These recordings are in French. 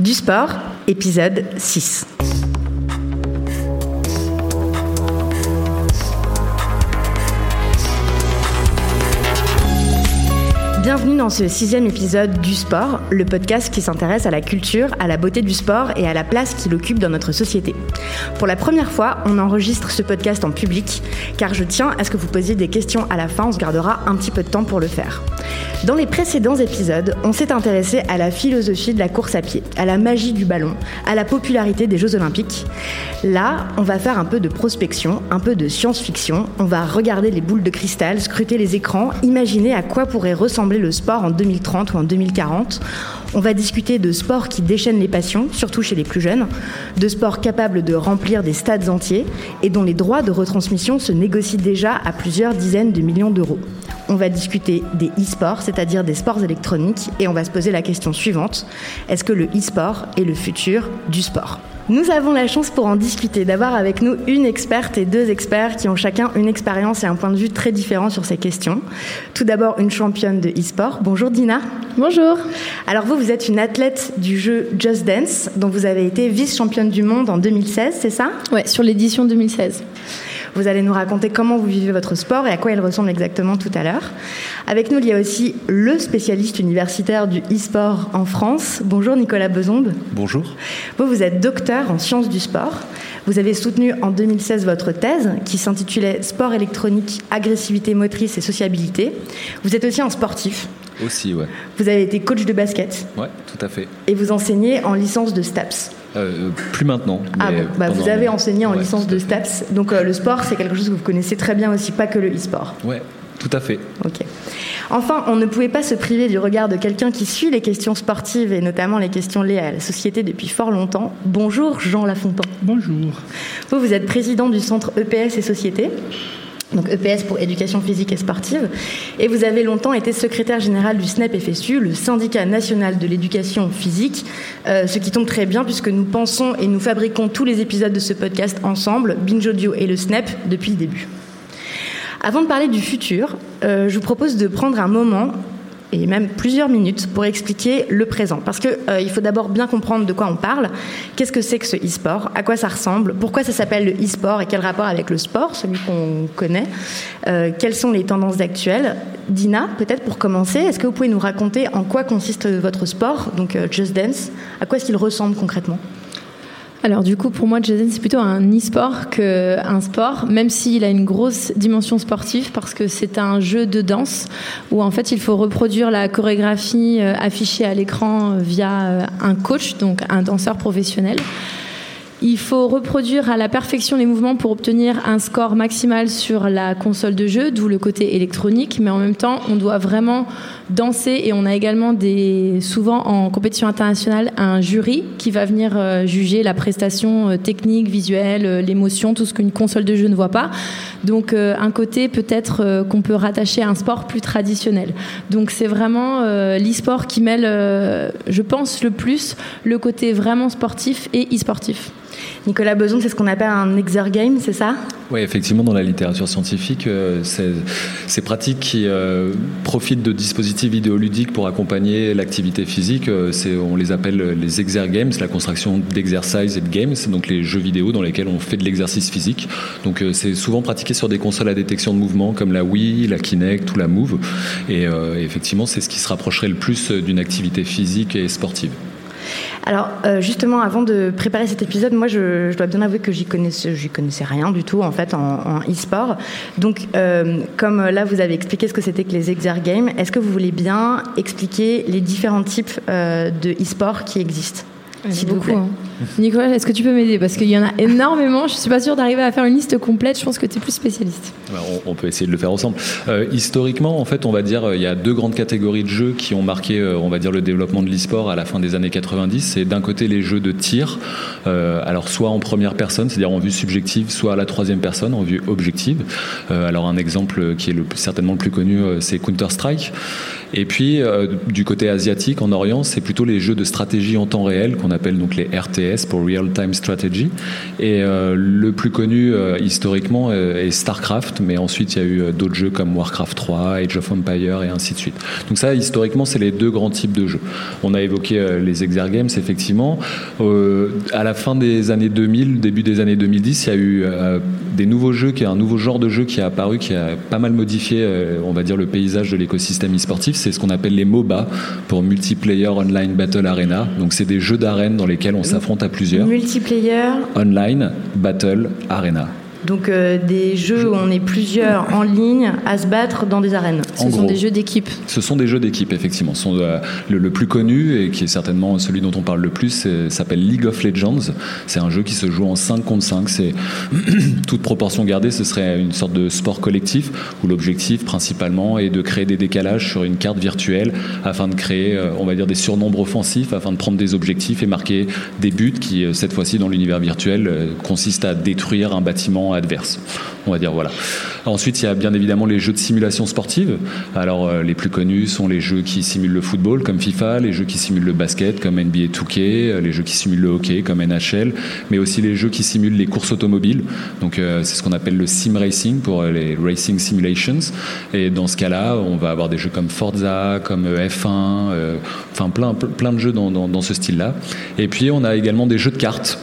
Du sport, épisode 6. Bienvenue dans ce sixième épisode du sport, le podcast qui s'intéresse à la culture, à la beauté du sport et à la place qu'il occupe dans notre société. Pour la première fois, on enregistre ce podcast en public, car je tiens à ce que vous posiez des questions à la fin, on se gardera un petit peu de temps pour le faire. Dans les précédents épisodes, on s'est intéressé à la philosophie de la course à pied, à la magie du ballon, à la popularité des Jeux olympiques. Là, on va faire un peu de prospection, un peu de science-fiction, on va regarder les boules de cristal, scruter les écrans, imaginer à quoi pourrait ressembler le sport en 2030 ou en 2040. On va discuter de sports qui déchaînent les passions, surtout chez les plus jeunes, de sports capables de remplir des stades entiers et dont les droits de retransmission se négocient déjà à plusieurs dizaines de millions d'euros. On va discuter des e-sports, c'est-à-dire des sports électroniques, et on va se poser la question suivante est-ce que le e-sport est le futur du sport? Nous avons la chance pour en discuter d'avoir avec nous une experte et deux experts qui ont chacun une expérience et un point de vue très différent sur ces questions. Tout d'abord, une championne de e-sport. Bonjour Dina. Bonjour. Alors vous, vous êtes une athlète du jeu Just Dance, dont vous avez été vice-championne du monde en 2016, c'est ça? Ouais, sur l'édition 2016. Vous allez nous raconter comment vous vivez votre sport et à quoi il ressemble exactement tout à l'heure. Avec nous, il y a aussi le spécialiste universitaire du e-sport en France. Bonjour Nicolas Besonde. Bonjour. Vous, vous êtes docteur en sciences du sport. Vous avez soutenu en 2016 votre thèse qui s'intitulait Sport électronique, agressivité motrice et sociabilité. Vous êtes aussi un sportif. Aussi, ouais. Vous avez été coach de basket. Ouais, tout à fait. Et vous enseignez en licence de STAPS. Euh, plus maintenant. Ah bon, bah vous avez enseigné en ouais, licence de STAPS. Donc euh, le sport, c'est quelque chose que vous connaissez très bien aussi, pas que le e-sport. Ouais, tout à fait. Ok. Enfin, on ne pouvait pas se priver du regard de quelqu'un qui suit les questions sportives et notamment les questions liées à la société depuis fort longtemps. Bonjour Jean Lafontaine. Bonjour. Vous, vous êtes président du centre EPS et Société donc EPS pour éducation physique et sportive, et vous avez longtemps été secrétaire général du SNEP FSU, le syndicat national de l'éducation physique, euh, ce qui tombe très bien puisque nous pensons et nous fabriquons tous les épisodes de ce podcast ensemble, Binge Audio et le SNEP, depuis le début. Avant de parler du futur, euh, je vous propose de prendre un moment et même plusieurs minutes pour expliquer le présent. Parce qu'il euh, il faut d'abord bien comprendre de quoi on parle, qu'est-ce que c'est que ce e-sport, à quoi ça ressemble, pourquoi ça s'appelle le e-sport? Et quel rapport avec le sport, celui qu'on connaît, euh, quelles sont les tendances actuelles? Dina, peut-être pour commencer, est-ce que vous pouvez nous raconter en quoi consiste votre sport, donc euh, Just Dance, à quoi est-ce qu'il ressemble concrètement? Alors du coup, pour moi, Dance, c'est plutôt un e-sport qu'un sport, même s'il a une grosse dimension sportive, parce que c'est un jeu de danse où en fait il faut reproduire la chorégraphie affichée à l'écran via un coach, donc un danseur professionnel. Il faut reproduire à la perfection les mouvements pour obtenir un score maximal sur la console de jeu, d'où le côté électronique, mais en même temps, on doit vraiment danser et on a également des, souvent en compétition internationale un jury qui va venir juger la prestation technique, visuelle, l'émotion, tout ce qu'une console de jeu ne voit pas. Donc un côté peut-être qu'on peut rattacher à un sport plus traditionnel. Donc c'est vraiment l'e-sport qui mêle, je pense, le plus le côté vraiment sportif et e-sportif. Nicolas Beson, c'est ce qu'on appelle un exergame, c'est ça? Oui, effectivement, dans la littérature scientifique, euh, ces pratiques qui euh, profitent de dispositifs vidéoludiques pour accompagner l'activité physique, euh, on les appelle les exergames, c'est la construction d'exercises et de games, donc les jeux vidéo dans lesquels on fait de l'exercice physique. Donc c'est souvent pratiqué sur des consoles à détection de mouvement comme la Wii, la Kinect ou la Move. Et effectivement, c'est ce qui se rapprocherait le plus d'une activité physique et sportive. Alors euh, justement, avant de préparer cet épisode, moi je, je dois bien avouer que j'y connaissais, j'y connaissais rien du tout en fait en, e-sport. Donc euh, comme là vous avez expliqué ce que c'était que les exergames, est-ce que vous voulez bien expliquer les différents types euh, de e-sport qui existent s'il vous plaît? Hein. Nicolas, est-ce que tu peux m'aider? Parce qu'il y en a énormément. Je ne suis pas sûre d'arriver à faire une liste complète. Je pense que tu es plus spécialiste. On, peut essayer de le faire ensemble. Euh, historiquement, en fait, on va dire il y a deux grandes catégories de jeux qui ont marqué, euh, on va dire, le développement de l'e-sport à la fin des années 90. C'est d'un côté les jeux de tir, euh, alors soit en première personne, c'est-à-dire en vue subjective, soit à la troisième personne, en vue objective. Alors un exemple qui est certainement le plus connu, c'est Counter-Strike. Et puis, du côté asiatique, en Orient, c'est plutôt les jeux de stratégie en temps réel qu'on appelle donc les RTS RTS pour Real Time Strategy. Et le plus connu historiquement est StarCraft, mais ensuite il y a eu d'autres jeux comme Warcraft 3, Age of Empire et ainsi de suite. Donc ça, historiquement, c'est les deux grands types de jeux. On a évoqué les Exergames, effectivement. à la fin des années 2000, début des années 2010, il y a eu des nouveaux jeux, qui est un nouveau genre de jeu qui a apparu, qui a pas mal modifié, euh, on va dire, le paysage de l'écosystème e-sportif. C'est ce qu'on appelle les MOBA, pour Multiplayer Online Battle Arena. Donc, c'est des jeux d'arène dans lesquels on s'affronte à plusieurs. Multiplayer Online Battle Arena. Donc euh, des jeux où on est plusieurs en ligne à se battre dans des arènes. Ce sont des jeux d'équipe. Ce sont des jeux d'équipe, effectivement. Sont, euh, le, plus connu et qui est certainement celui dont on parle le plus s'appelle League of Legends. C'est un jeu qui se joue en 5 contre 5. C'est toute proportion gardée, ce serait une sorte de sport collectif où l'objectif principalement est de créer des décalages sur une carte virtuelle afin de créer, euh, on va dire, des surnombres offensifs, afin de prendre des objectifs et marquer des buts qui, cette fois-ci dans l'univers virtuel, consistent à détruire un bâtiment adverse. On va dire voilà. Ensuite, il y a bien évidemment les jeux de simulation sportive. Alors, euh, les plus connus sont les jeux qui simulent le football, comme FIFA, les jeux qui simulent le basket, comme NBA 2K, euh, les jeux qui simulent le hockey, comme NHL, mais aussi les jeux qui simulent les courses automobiles. Donc, euh, c'est ce qu'on appelle le sim racing pour les racing simulations. Et dans ce cas-là, on va avoir des jeux comme Forza, comme F1, enfin plein, plein de jeux dans, dans ce style-là. Et puis, on a également des jeux de cartes.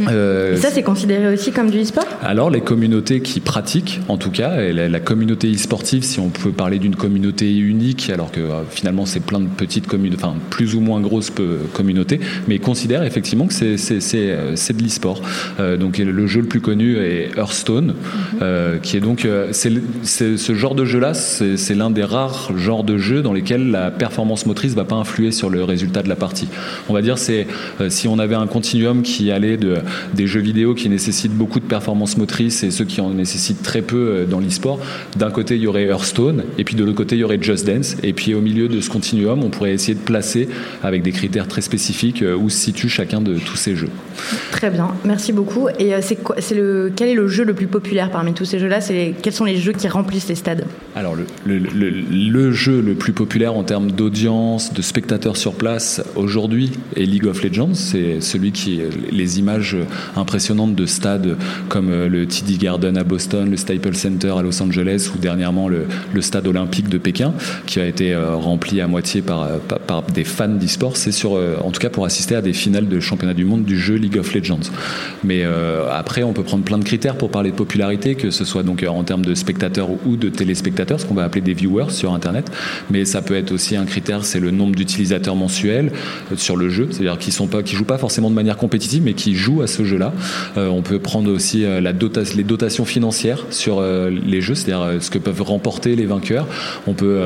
Euh, ça, c'est considéré aussi comme du e-sport? Alors, les communautés qui pratiquent, en tout cas, et la, communauté e-sportive, si on peut parler d'une communauté unique, alors que euh, finalement, c'est plein de petites communautés, enfin, plus ou moins grosses communautés, mais ils considèrent effectivement que c'est, euh, de l'e-sport. donc, le jeu le plus connu est Hearthstone, mhm. qui est donc. C'est, ce genre de jeu-là, c'est, l'un des rares genres de jeux dans lesquels la performance motrice ne va pas influer sur le résultat de la partie. On va dire, c'est si on avait un continuum qui allait de des jeux vidéo qui nécessitent beaucoup de performance motrice et ceux qui en nécessitent très peu euh, dans l'e-sport. D'un côté, il y aurait Hearthstone, et puis de l'autre côté, il y aurait Just Dance. Et puis au milieu de ce continuum, on pourrait essayer de placer, avec des critères très spécifiques, euh, où se situe chacun de tous ces jeux. Très bien, merci beaucoup. Et euh, c'est quoi, c'est le, quel est le jeu le plus populaire parmi tous ces jeux-là? C'est, Quels sont les jeux qui remplissent les stades? Alors, le, le, le, jeu le plus populaire en termes d'audience, de spectateurs sur place aujourd'hui est League of Legends. C'est celui qui, les images impressionnantes de stades comme euh, le TD Garden à Boston, le Staples Center à Los Angeles ou dernièrement le, stade olympique de Pékin qui a été euh, rempli à moitié par, euh, des fans d'e-sport. C'est sur, en tout cas pour assister à des finales de championnat du monde du jeu League of Legends. Mais après, on peut prendre plein de critères pour parler de popularité, que ce soit donc en termes de spectateurs ou de téléspectateurs, ce qu'on va appeler des viewers sur Internet. Mais ça peut être aussi un critère, c'est le nombre d'utilisateurs mensuels sur le jeu, c'est-à-dire qui qui jouent pas forcément de manière compétitive, mais qui jouent à ce jeu-là. Euh, on peut prendre aussi euh, la les dotations financières sur euh, les jeux, c'est-à-dire ce que peuvent remporter les vainqueurs. On peut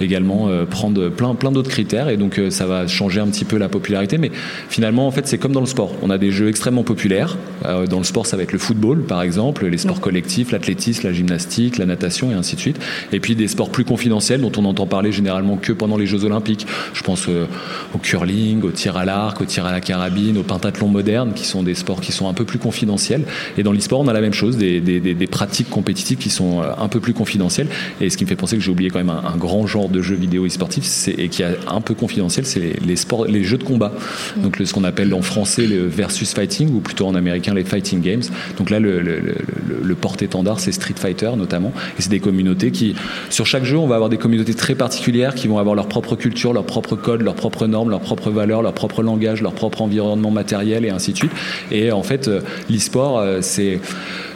également prendre plein, plein d'autres critères et donc ça va changer un petit peu la popularité. Mais finalement, en fait, c'est comme dans le sport. On a des jeux extrêmement populaires. dans le sport, ça va être le football, par exemple, les sports collectifs, l'athlétisme, la gymnastique, la natation et ainsi de suite. Et puis des sports plus confidentiels dont on entend parler généralement que pendant les Jeux Olympiques. Je pense au curling, au tir à l'arc, au tir à la carabine, au pentathlon moderne, qui sont des qui sont un peu plus confidentiels. Et dans l'e-sport, on a la même chose, des, pratiques compétitives qui sont euh, un peu plus confidentielles. Et ce qui me fait penser que j'ai oublié quand même un, grand genre de jeux vidéo e-sportif et qui est un peu confidentiel, c'est les, sports, les jeux de combat. Donc ce qu'on appelle en français le versus fighting ou plutôt en américain les fighting games. Donc là, le, le porte-étendard, c'est Street Fighter notamment. Et c'est des communautés qui, sur chaque jeu, on va avoir des communautés très particulières qui vont avoir leur propre culture, leur propre code, leurs propres normes, leurs propres valeurs, leur propre langage, leur propre environnement matériel et ainsi de suite. Et en fait, euh, l'e-sport, euh, c'est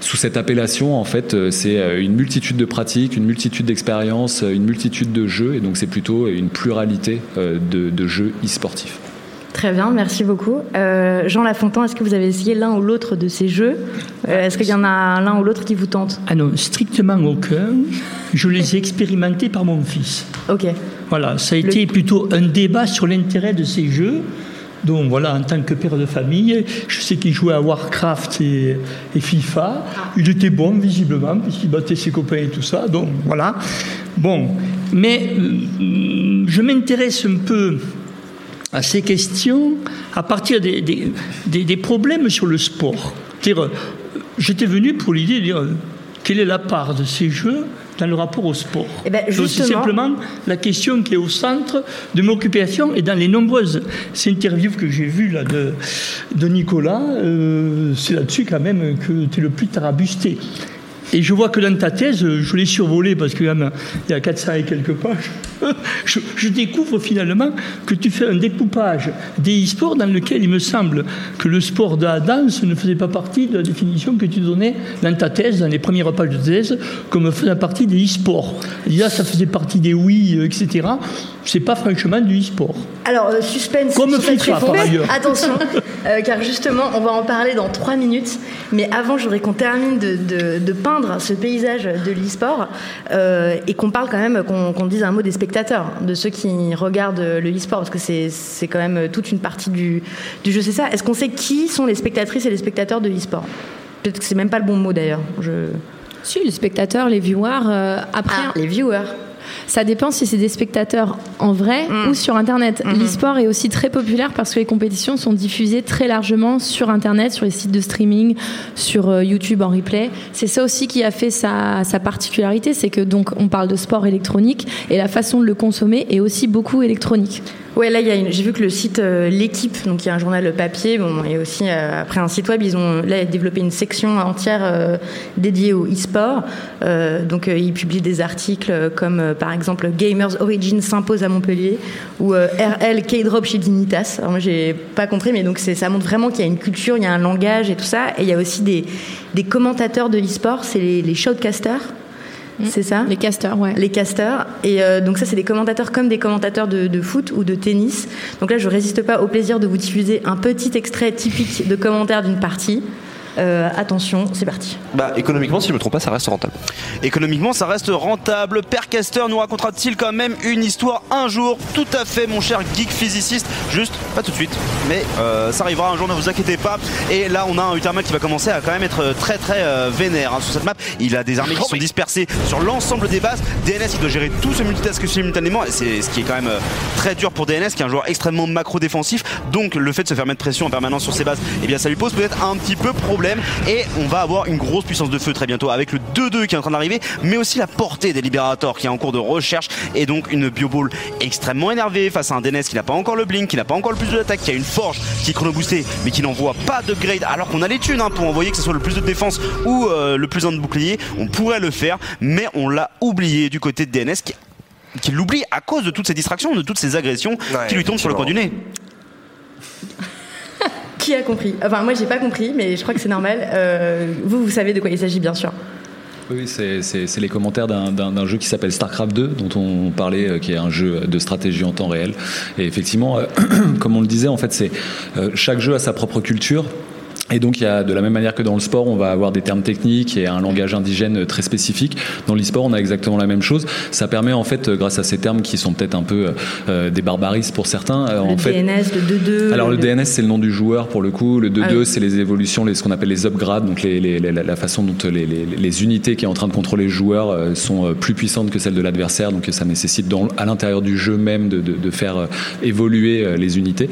sous cette appellation, en fait, euh, c'est une multitude de pratiques, une multitude d'expériences, une multitude de jeux, et donc c'est plutôt une pluralité de, jeux e-sportifs. Très bien, merci beaucoup. Jean Lafontaine, est-ce que vous avez essayé l'un ou l'autre de ces jeux? Est-ce qu'il y en a l'un ou l'autre qui vous tente? Ah non, strictement aucun. Je les ai expérimentés par mon fils. Ok. Voilà, ça a été plutôt un débat sur l'intérêt de ces jeux. Donc voilà, en tant que père de famille, je sais qu'il jouait à Warcraft et, FIFA. Ah. Il était bon, visiblement, puisqu'il battait ses copains et tout ça. Donc voilà. Bon, mais euh, je m'intéresse un peu à ces questions à partir des, des, problèmes sur le sport. J'étais venu pour l'idée de dire quelle est la part de ces jeux dans le rapport au sport. Eh ben, C'est aussi simplement la question qui est au centre de mon occupation et dans les nombreuses interviews que j'ai vues là, de, de Nicolas, euh, c'est là-dessus quand même que tu es le plus tarabusté. Et je vois que dans ta thèse, je l'ai survolé parce qu'il y a 400 et quelques pages, je, découvre finalement que tu fais un découpage des e-sports dans lequel il me semble que le sport de la danse ne faisait pas partie de la définition que tu donnais dans ta thèse, dans les premières pages de thèse, comme faisant partie des e-sports. Là, ça faisait partie des oui, etc. C'est pas franchement du e-sport. Alors, euh, suspense. Comme FIFA, par ailleurs. Attention, euh, car justement, on va en parler dans trois minutes. Mais avant, je voudrais qu'on termine de, peindre ce paysage de l'e-sport euh, et qu'on parle quand même, qu'on dise un mot des spectateurs, de ceux qui regardent le e-sport, parce que c'est quand même toute une partie du, du jeu. C'est ça. Est-ce qu'on sait qui sont les spectatrices et les spectateurs de l'e-sport? Peut-être que c'est même pas le bon mot d'ailleurs. Je... Si, les spectateurs, les viewers. après, ah, les viewers. Ça dépend si c'est des spectateurs en vrai mm. ou sur Internet. Mm-hmm. L'e-sport est aussi très populaire parce que les compétitions sont diffusées très largement sur Internet, sur les sites de streaming, sur euh, YouTube en replay. C'est ça aussi qui a fait sa, sa particularité, c'est que donc on parle de sport électronique et la façon de le consommer est aussi beaucoup électronique. Ouais, là, j'ai vu que le site euh, L'équipe, donc il y a un journal papier, bon, et aussi euh, après un site web, ils ont là développé une section entière euh, dédiée au e-sport. donc ils publient des articles comme par exemple Gamers Origin s'impose à Montpellier ou RL K-Drop chez Dignitas. Alors moi, j'ai pas compris, mais donc ça montre vraiment qu'il y a une culture, il y a un langage et tout ça. Et il y a aussi des, des commentateurs de l'e-sport, c'est les, les shoutcasters. Mm. C'est ça Les casteurs, ouais. Les casteurs. Et euh, donc ça, c'est des commentateurs comme des commentateurs de, de, foot ou de tennis. Donc là, je résiste pas au plaisir de vous diffuser un petit extrait typique de commentaire d'une partie. Euh, attention, c'est parti. Bah, économiquement, si je me trompe pas, ça reste rentable. Économiquement, ça reste rentable. Père Caster nous racontera-t-il quand même une histoire un jour? Tout à fait, mon cher geek physiciste. Juste, pas tout de suite, mais euh, ça arrivera un jour, ne vous inquiétez pas. Et là, on a un Utermal qui va commencer à quand même être très très euh, vénère hein, sur cette map. Il a des armées qui sont dispersées sur l'ensemble des bases. DNS, il doit gérer tout ce multitask simultanément. Et c'est ce qui est quand même très dur pour DNS, qui est un joueur extrêmement macro-défensif. Donc, le fait de se faire mettre pression en permanence sur ses bases, eh bien, ça lui pose peut-être un petit peu problème et on va avoir une grosse puissance de feu très bientôt avec le 2-2 qui est en train d'arriver mais aussi la portée des Libérators qui est en cours de recherche et donc une bioball extrêmement énervée face à un DNS qui n'a pas encore le blink, qui n'a pas encore le plus de l'attaque, qui a une forge qui est chrono boostée mais qui n'envoie pas d'upgrade alors qu'on a les thunes hein, pour envoyer que ce soit le plus de défense ou euh, le plus de bouclier. On pourrait le faire mais on l'a oublié du côté de DNS qui l'oublie à cause de toutes ces distractions, de toutes ces agressions qui lui tombent sur le coin du nez. Qui a compris? Enfin, moi, j'ai pas compris, mais je crois que c'est normal. Euh, vous, vous savez de quoi il s'agit, bien sûr. Oui, c'est les commentaires d'un jeu qui s'appelle StarCraft 2, dont on parlait, euh, qui est un jeu de stratégie en temps réel. Et effectivement, euh, comme on le disait, en fait, c'est chaque jeu a sa propre culture. Et donc, il y a, de la même manière que dans le sport, on va avoir des termes techniques et un langage indigène très spécifique. Dans l'e-sport, on a exactement la même chose. Ça permet, en fait, grâce à ces termes qui sont peut-être un peu euh, des barbarismes pour certains. Euh, le en fait, DNS, le 2-2. Alors, le, DNS, c'est le nom du joueur pour le coup. Le 2-2, ah c'est les évolutions, les, ce qu'on appelle les upgrades, donc les, les, la façon dont les, les, unités qui est en train de contrôler le joueur euh, sont plus puissantes que celles de l'adversaire. Donc, ça nécessite dans, à l'intérieur du jeu même de, de, de faire évoluer les unités.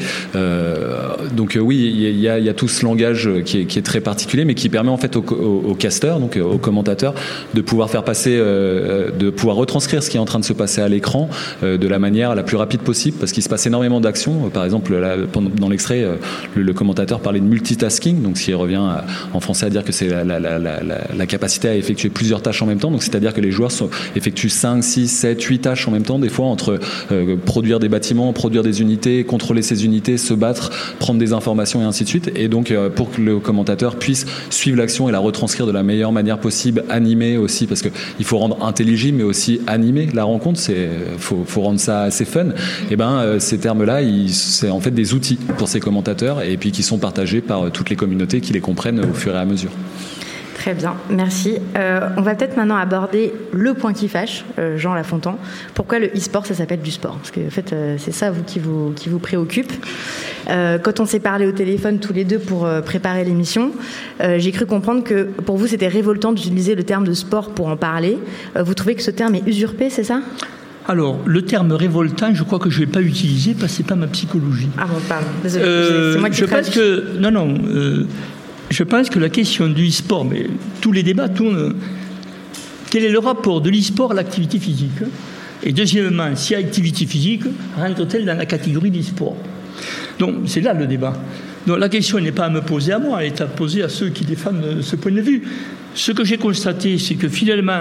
donc, oui, il y, il y a tout ce langage qui est, très particulier, mais qui permet en fait aux, casteurs, donc aux commentateurs, de pouvoir faire passer, euh, de pouvoir retranscrire ce qui est en train de se passer à l'écran euh, de la manière la plus rapide possible, parce qu'il se passe énormément d'actions. Par exemple, dans l'extrait, euh, le, commentateur parlait de multitasking, donc ce qui revient en français à dire que c'est la, capacité à effectuer plusieurs tâches en même temps. Donc c'est-à-dire que les joueurs effectuent 5, 6, 7, 8 tâches en même temps, des fois entre produire des bâtiments, produire des unités, contrôler ces unités, se battre, prendre des informations et ainsi de suite. Et donc pour le commentateur puisse suivre l'action et la retranscrire de la meilleure manière possible, animer aussi, parce qu'il faut rendre intelligible, mais aussi animer la rencontre. C'est faut, faut rendre ça assez fun. Et ben euh, ces termes-là, c'est en fait des outils pour ces commentateurs et puis qui sont partagés par toutes les communautés qui les comprennent au fur et à mesure. Très bien, merci. Euh, on va peut-être maintenant aborder le point qui fâche, euh, Jean Lafontan. Pourquoi le e-sport, ça s'appelle du sport? Parce que en fait, euh, c'est ça vous qui vous, qui vous préoccupe. quand on s'est parlé au téléphone tous les deux pour préparer l'émission, j'ai cru comprendre que pour vous, c'était révoltant d'utiliser le terme de sport pour en parler. vous trouvez que ce terme est usurpé, c'est ça? Alors, le terme révoltant, je crois que je ne vais pas utiliser parce que ce n'est pas ma psychologie. Ah bon, pardon, désolé, c'est moi qui Je pense que, non, non, je pense que la question du e-sport, mais tous les débats tournent quel est le rapport de l'e-sport à l'activité physique Et deuxièmement, si activité physique rentre-t-elle dans la catégorie d'e-sport Donc c'est là le débat. Donc la question n'est pas à me poser à moi, elle est à poser à ceux qui défendent ce point de vue. Ce que j'ai constaté, c'est que finalement,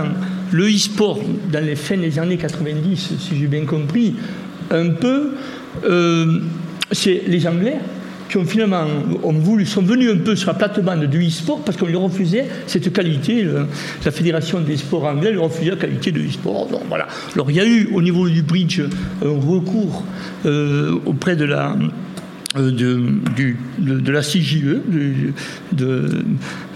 le e-sport, dans les fins des années 90, si j'ai bien compris, un peu, euh, c'est les Anglais qui ont finalement sont venus un peu sur la plate-bande du e-sport parce qu'on lui refusait cette qualité. la Fédération des sports anglais lui refusait la qualité de e-sport. Alors il y a eu au niveau du bridge un recours euh, auprès de la euh, de, de, la CJE, de,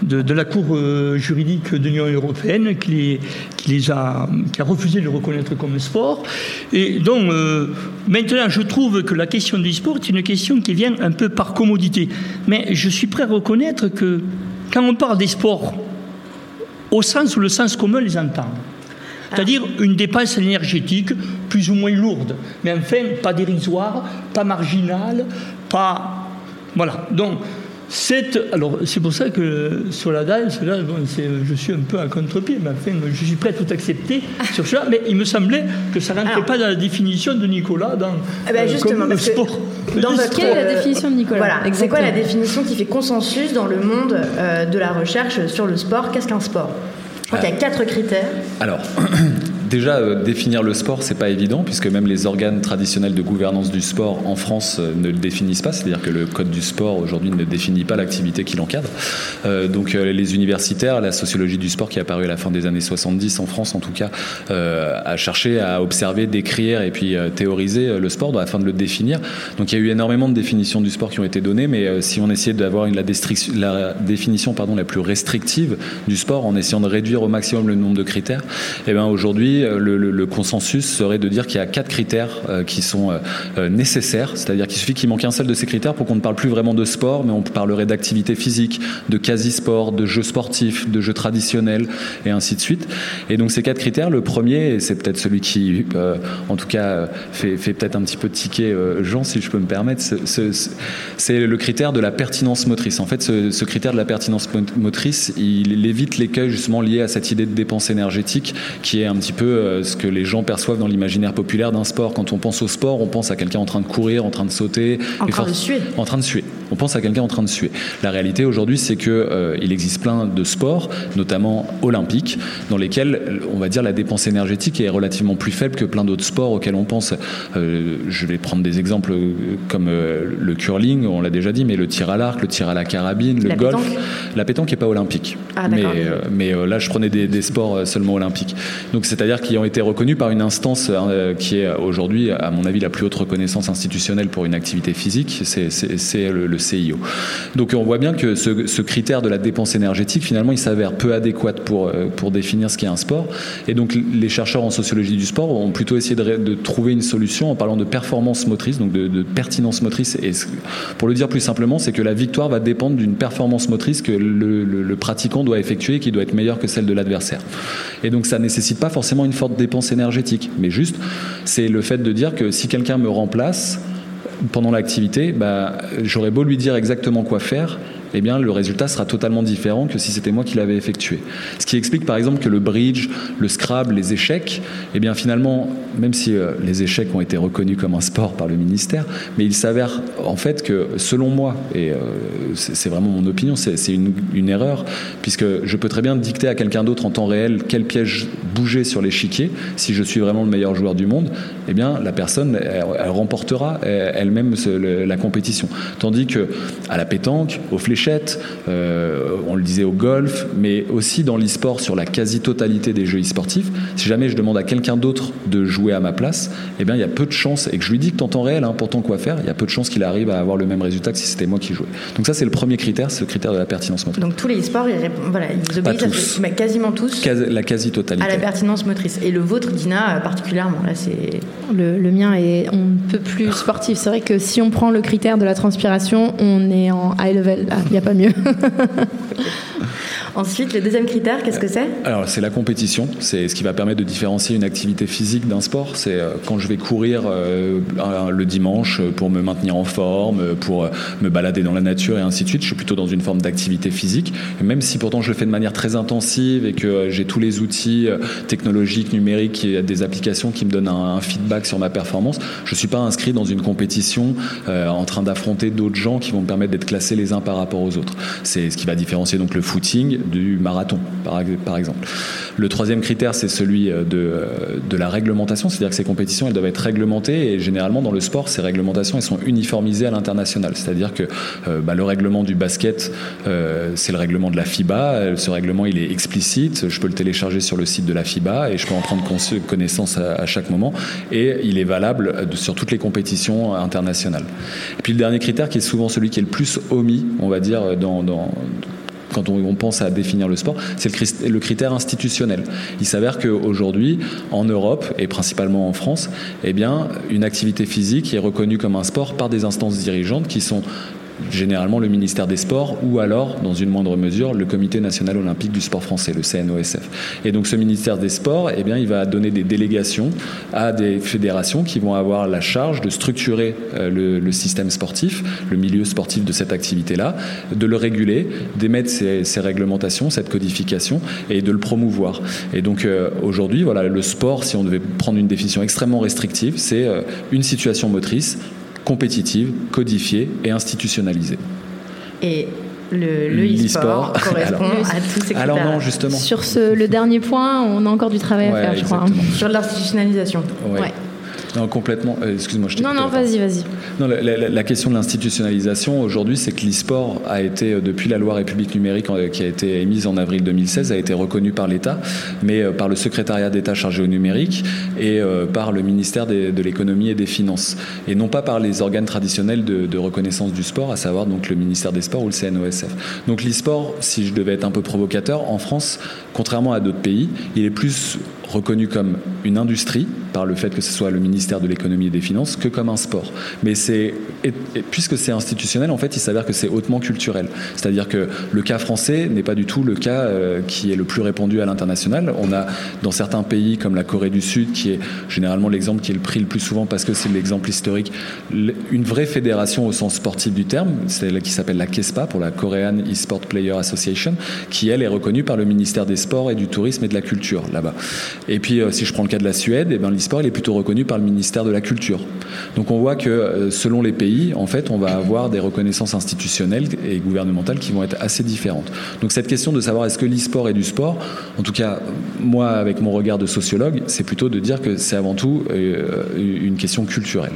de, la Cour euh, juridique de l'Union européenne, qui les, qui les, a, qui a refusé de le reconnaître comme sport. Et donc, euh, maintenant, je trouve que la question du sport est une question qui vient un peu par commodité. Mais je suis prêt à reconnaître que quand on parle des sports, au sens où le sens commun les entend, c'est-à-dire une dépense énergétique plus ou moins lourde, mais enfin pas dérisoire, pas marginale, pas. Voilà. Donc, c'est, alors, c'est pour ça que sur la danse, là, je suis un peu à contre-pied, mais enfin, je suis prêt à tout accepter sur cela, mais il me semblait que ça n'entrait pas dans la définition de Nicolas dans eh ben, justement, le sport. Dans Quelle est la définition de Nicolas Voilà, c'est quoi la définition qui fait consensus dans le monde euh, de la recherche sur le sport? Qu'est-ce qu'un sport? Je crois qu'il y a quatre critères. Alors, Déjà, euh, définir le sport, c'est pas évident, puisque même les organes traditionnels de gouvernance du sport en France euh, ne le définissent pas. C'est-à-dire que le code du sport aujourd'hui ne définit pas l'activité qui l'encadre. Euh, donc, les universitaires, la sociologie du sport qui est apparue à la fin des années 70 en France, en tout cas, a cherché à observer, décrire et puis théoriser le sport afin de le définir. Donc, il y a eu énormément de définitions du sport qui ont été données, mais si on essayait d'avoir la, définition pardon, la plus restrictive du sport, en essayant de réduire au maximum le nombre de critères, eh ben aujourd'hui euh, le, consensus serait de dire qu'il y a quatre critères euh, qui sont euh, nécessaires, c'est-à-dire qu'il suffit qu'il manque un seul de ces critères pour qu'on ne parle plus vraiment de sport, mais on parlerait d'activité physique, de quasi-sport, de jeux sportifs, de jeux traditionnels, et ainsi de suite. Et donc ces quatre critères, le premier, et c'est peut-être celui qui, en tout cas, fait, peut-être un petit peu tiquer Jean, si je peux me permettre, c'est le critère de la pertinence motrice. En fait, ce, critère de la pertinence motrice, il évite l'écueil justement lié à cette idée de dépense énergétique qui est un petit peu euh, ce que les gens perçoivent dans l'imaginaire populaire d'un sport. Quand on pense au sport, on pense à quelqu'un en train de courir, en train de sauter. En train de suer. En train de suer. On pense à quelqu'un en train de suer. La réalité aujourd'hui, c'est que euh, il existe plein de sports, notamment olympiques, dans lesquels, on va dire, la dépense énergétique est relativement plus faible que plein d'autres sports auxquels on pense. Euh, je vais prendre des exemples comme le curling, on l'a déjà dit, mais le tir à l'arc, le tir à la carabine, le golf. La pétanque n'est pas olympique. Ah, mais, mais là, je prenais des, des sports seulement olympiques. Donc, c'est-à-dire qui ont été reconnus par une instance euh, qui est aujourd'hui, à mon avis, la plus haute reconnaissance institutionnelle pour une activité physique, c'est le, CIO. Donc on voit bien que ce, critère de la dépense énergétique, finalement, il s'avère peu adéquat pour, euh, pour définir ce qu'est un sport. Et donc les chercheurs en sociologie du sport ont plutôt essayé de, trouver une solution en parlant de performance motrice, donc de, pertinence motrice. Et pour le dire plus simplement, c'est que la victoire va dépendre d'une performance motrice que le, pratiquant doit effectuer qui doit être meilleure que celle de l'adversaire. Et donc ça nécessite pas forcément une forte dépense énergétique, mais juste c'est le fait de dire que si quelqu'un me remplace pendant l'activité, bah, j'aurais beau lui dire exactement quoi faire, eh bien, le résultat sera totalement différent que si c'était moi qui l'avais effectué. Ce qui explique par exemple que le bridge, le scrabble, les échecs, eh bien finalement, même si euh, les échecs ont été reconnus comme un sport par le ministère, mais il s'avère en fait que selon moi, et euh, c'est vraiment mon opinion, c'est une, erreur, puisque je peux très bien dicter à quelqu'un d'autre en temps réel quel piège bouger sur l'échiquier, si je suis vraiment le meilleur joueur du monde, eh bien la personne, elle, remportera elle-même la compétition. Tandis que à la pétanque, au fléchage, euh, on le disait au golf, mais aussi dans l'e-sport sur la quasi-totalité des jeux e-sportifs. Si jamais je demande à quelqu'un d'autre de jouer à ma place, eh bien il y a peu de chances, et que je lui dis que en temps réel, hein, pourtant quoi faire, il y a peu de chances qu'il arrive à avoir le même résultat que si c'était moi qui jouais. Donc ça c'est le premier critère, c'est le critère de la pertinence motrice. Donc tous les e-sports, ils, voilà, ils obéissent à, quasiment tous la quasi-totalité. À la pertinence motrice. Et le vôtre, Dina, euh, particulièrement, là c'est... Le, le mien est on ne peut plus sportif. C'est vrai que si on prend le critère de la transpiration, on est en high level. Il n'y a pas mieux. Ensuite, le deuxième critère, qu'est-ce que c'est Alors, c'est la compétition. C'est ce qui va permettre de différencier une activité physique d'un sport. C'est euh, quand je vais courir euh, le dimanche pour me maintenir en forme, pour me balader dans la nature et ainsi de suite. Je suis plutôt dans une forme d'activité physique. même si pourtant je le fais de manière très intensive et que j'ai tous les outils technologiques, numériques, des applications qui me donnent un, feedback sur ma performance, je ne suis pas inscrit dans une compétition en train d'affronter d'autres gens qui vont me permettre d'être classé les uns par rapport aux autres. C'est ce qui va différencier donc le footing du marathon, par, exemple. Le troisième critère, c'est celui euh, de, euh, de la réglementation, c'est-à-dire que ces compétitions, elles doivent être réglementées et généralement dans le sport, ces réglementations, elles sont uniformisées à l'international. C'est-à-dire que euh, bah, le règlement du basket, c'est le règlement de la FIBA. Ce règlement, il est explicite. Je peux le télécharger sur le site de la FIBA et je peux en prendre connaissance à, chaque moment. Et il est valable sur toutes les compétitions internationales. Et puis le dernier critère, qui est souvent celui qui est le plus omis, on va dire, dans, dans quand on, pense à définir le sport, c'est le, critère institutionnel. Il s'avère qu'aujourd'hui, en Europe et principalement en France, eh bien, une activité physique est reconnue comme un sport par des instances dirigeantes qui sont généralement le ministère des Sports ou alors, dans une moindre mesure, le Comité national olympique du sport français, le CNOSF. Et donc ce ministère des Sports, eh bien, il va donner des délégations à des fédérations qui vont avoir la charge de structurer euh, le, système sportif, le milieu sportif de cette activité-là, de le réguler, d'émettre ces, réglementations, cette codification et de le promouvoir. Et donc euh, aujourd'hui, voilà, le sport, si on devait prendre une définition extrêmement restrictive, c'est euh, une situation motrice compétitive, codifiée et institutionnalisée. Et le, e-sport correspond à tous ces critères. Alors non, justement. Sur ce, le dernier point, on a encore du travail à faire, je crois. Hein. Sur l'institutionnalisation. Ouais. Non, complètement. Euh, excuse-moi, je t'ai Non, non, vas-y, vas-y. Non, la, question de l'institutionnalisation aujourd'hui, c'est que l'e-sport a été, euh, depuis la loi République numérique euh, qui a été émise en avril 2016, a été reconnu par l'État, mais par le secrétariat d'État chargé au numérique et par le ministère de l'économie et des finances, et non pas par les organes traditionnels de, de, reconnaissance du sport, à savoir donc le ministère des Sports ou le CNOSF. Donc l'e-sport, si je devais être un peu provocateur, en France, contrairement à d'autres pays, il est plus reconnu comme une industrie par le fait que ce soit le ministère de l'économie et des finances que comme un sport. Mais c'est puisque c'est institutionnel, en fait, il s'avère que c'est hautement culturel. C'est-à-dire que le cas français n'est pas du tout le cas euh, qui est le plus répandu à l'international. On a dans certains pays comme la Corée du Sud, qui est généralement l'exemple qui est le pris le plus souvent parce que c'est l'exemple historique, une vraie fédération au sens sportif du terme, celle qui s'appelle la KESPA pour la Korean E-Sport Player Association, qui elle est reconnue par le ministère des Sports et du Tourisme et de la Culture là-bas. Et puis, euh, si je prends le cas de la Suède, eh ben, l'e-sport est plutôt reconnu par le ministère de la Culture. Donc, on voit que euh, selon les pays, en fait, on va avoir des reconnaissances institutionnelles et gouvernementales qui vont être assez différentes. Donc, cette question de savoir est-ce que l'e-sport est du sport, en tout cas, moi, avec mon regard de sociologue, c'est plutôt de dire que c'est avant tout euh, une question culturelle.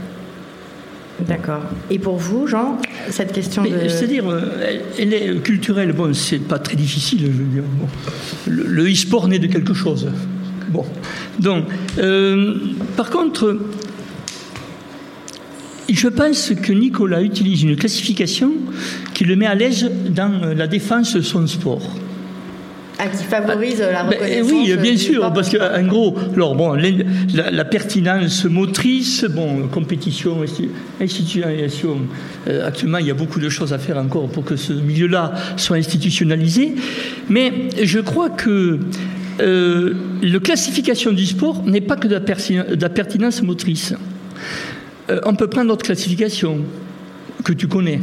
D'accord. Et pour vous, Jean, cette question de... C'est-à-dire, elle est culturelle, bon, c'est pas très difficile, je veux dire. Le e-sport naît de quelque chose. Bon. Donc, euh, par contre, je pense que Nicolas utilise une classification qui le met à l'aise dans la défense de son sport. Ah, qui favorise la ben, reconnaissance. oui, bien sûr, parce qu'en gros, alors bon, la, pertinence motrice, bon, compétition, institutionnalisation, euh, actuellement, il y a beaucoup de choses à faire encore pour que ce milieu-là soit institutionnalisé, mais je crois que euh, la classification du sport n'est pas que de la, pertinence motrice. Euh, on peut prendre d'autres classifications que tu connais.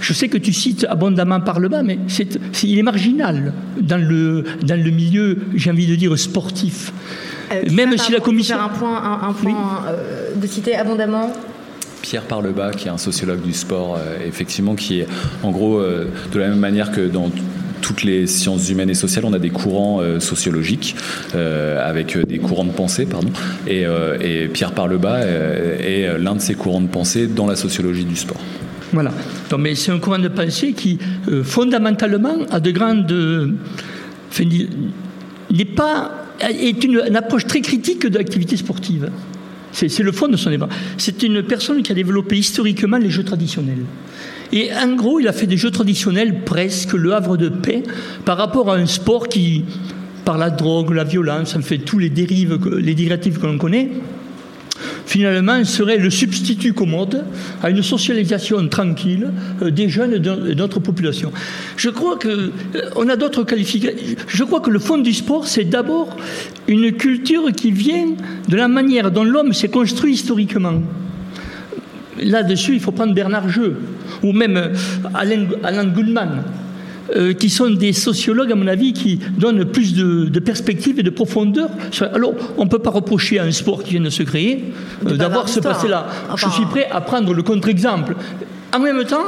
Je sais que tu cites abondamment par le bas, mais il est marginal dans le, dans le milieu, j'ai envie de dire, sportif. Euh, Même si la commission. Faire un point, un, point de citer abondamment Pierre Parlebas, qui est un sociologue du sport, effectivement, qui est en gros, de la même manière que dans toutes les sciences humaines et sociales, on a des courants euh, sociologiques euh, avec euh, des courants de pensée, pardon. Et, Pierre Parlebas est l'un de ces courants de pensée dans la sociologie du sport. Voilà. Mais c'est un courant de pensée qui, fondamentalement, a de grandes. n'est pas est une, une, approche très critique de l'activité sportive. C'est le fond de son débat. C'est une personne qui a développé historiquement les jeux traditionnels. Et en gros, il a fait des jeux traditionnels presque le havre de paix par rapport à un sport qui, par la drogue, la violence, en fait tous les dérives, les que l'on connaît, finalement, serait le substitut commode à une socialisation tranquille euh, des jeunes de notre population. Je crois que euh, on a d'autres qualifications. Je crois que le fond du sport, c'est d'abord une culture qui vient de la manière dont l'homme s'est construit historiquement. Là-dessus, il faut prendre Bernard Jeu ou même euh, Alain, Goodman. Euh, qui sont des sociologues, à mon avis, qui donnent plus de, de perspective et de profondeur. Alors, on ne peut pas reprocher à un sport qui vient de se créer euh, d'avoir ce passé-là. Je suis prêt à prendre le contre-exemple. En même temps,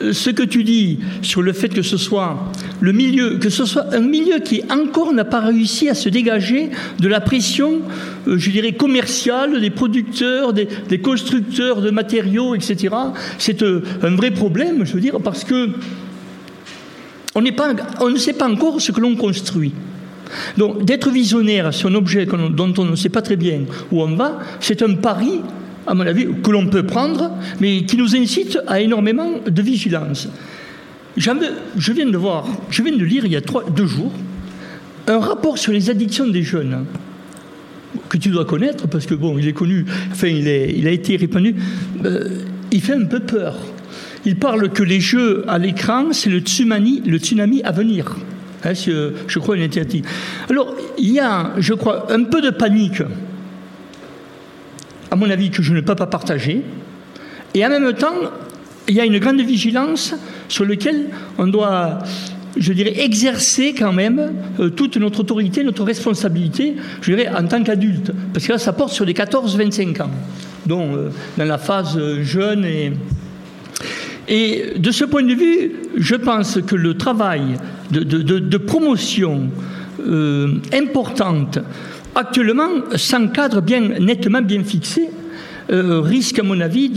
ce que tu dis sur le fait que ce soit le milieu, que ce soit un milieu qui encore n'a pas réussi à se dégager de la pression, je dirais, commerciale des producteurs, des, constructeurs de matériaux, etc. C'est un vrai problème, je veux dire, parce que on, pas, on ne sait pas encore ce que l'on construit. Donc d'être visionnaire sur un objet dont on ne sait pas très bien où on va, c'est un pari, à mon avis, que l'on peut prendre, mais qui nous incite à énormément de vigilance. Je viens de voir, je viens de lire il y a trois, deux jours, un rapport sur les addictions des jeunes que tu dois connaître parce que bon, il est connu, enfin il, a été répandu. Euh, il fait un peu peur il parle que les jeux à l'écran, c'est le tsunami, le tsunami à venir. Hein, je crois, une initiative. Alors, il y a, je crois, un peu de panique, à mon avis, que je ne peux pas partager. Et en même temps, il y a une grande vigilance sur laquelle on doit, je dirais, exercer quand même euh, toute notre autorité, notre responsabilité, je dirais, en tant qu'adulte. Parce que là, ça porte sur les 14-25 ans, donc euh, dans la phase jeune et, et de ce point de vue, je pense que le travail de, promotion euh, importante actuellement s'encadre bien nettement bien fixé euh, risque, à mon avis,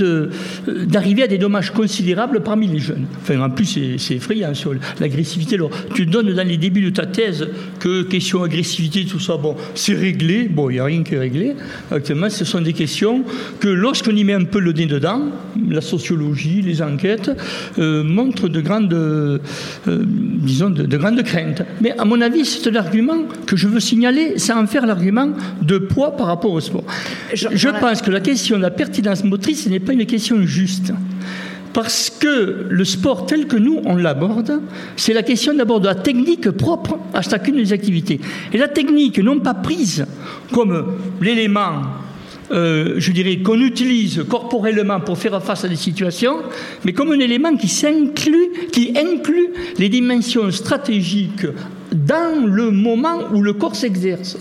d'arriver à des dommages considérables parmi les jeunes. Enfin, en plus, c'est effrayant sur l'agressivité. Tu donnes dans les débuts de ta thèse que question agressivité, tout ça, bon, c'est réglé. Bon, il n'y a rien qui est réglé. Actuellement, ce sont des questions que lorsqu'on y met un peu le nez dedans, la sociologie, les enquêtes, euh, montrent de grandes, euh, disons, de, grandes craintes. Mais à mon avis, c'est l'argument que je veux signaler sans en faire l'argument de poids par rapport au sport. je pense que la question la pertinence motrice, ce n'est pas une question juste. Parce que le sport tel que nous, on l'aborde, c'est la question d'abord de la technique propre à chacune des activités. Et la technique, non pas prise comme l'élément, euh, je dirais, qu'on utilise corporellement pour faire face à des situations, mais comme un élément qui s'inclut, qui inclut les dimensions stratégiques dans le moment où le corps s'exerce.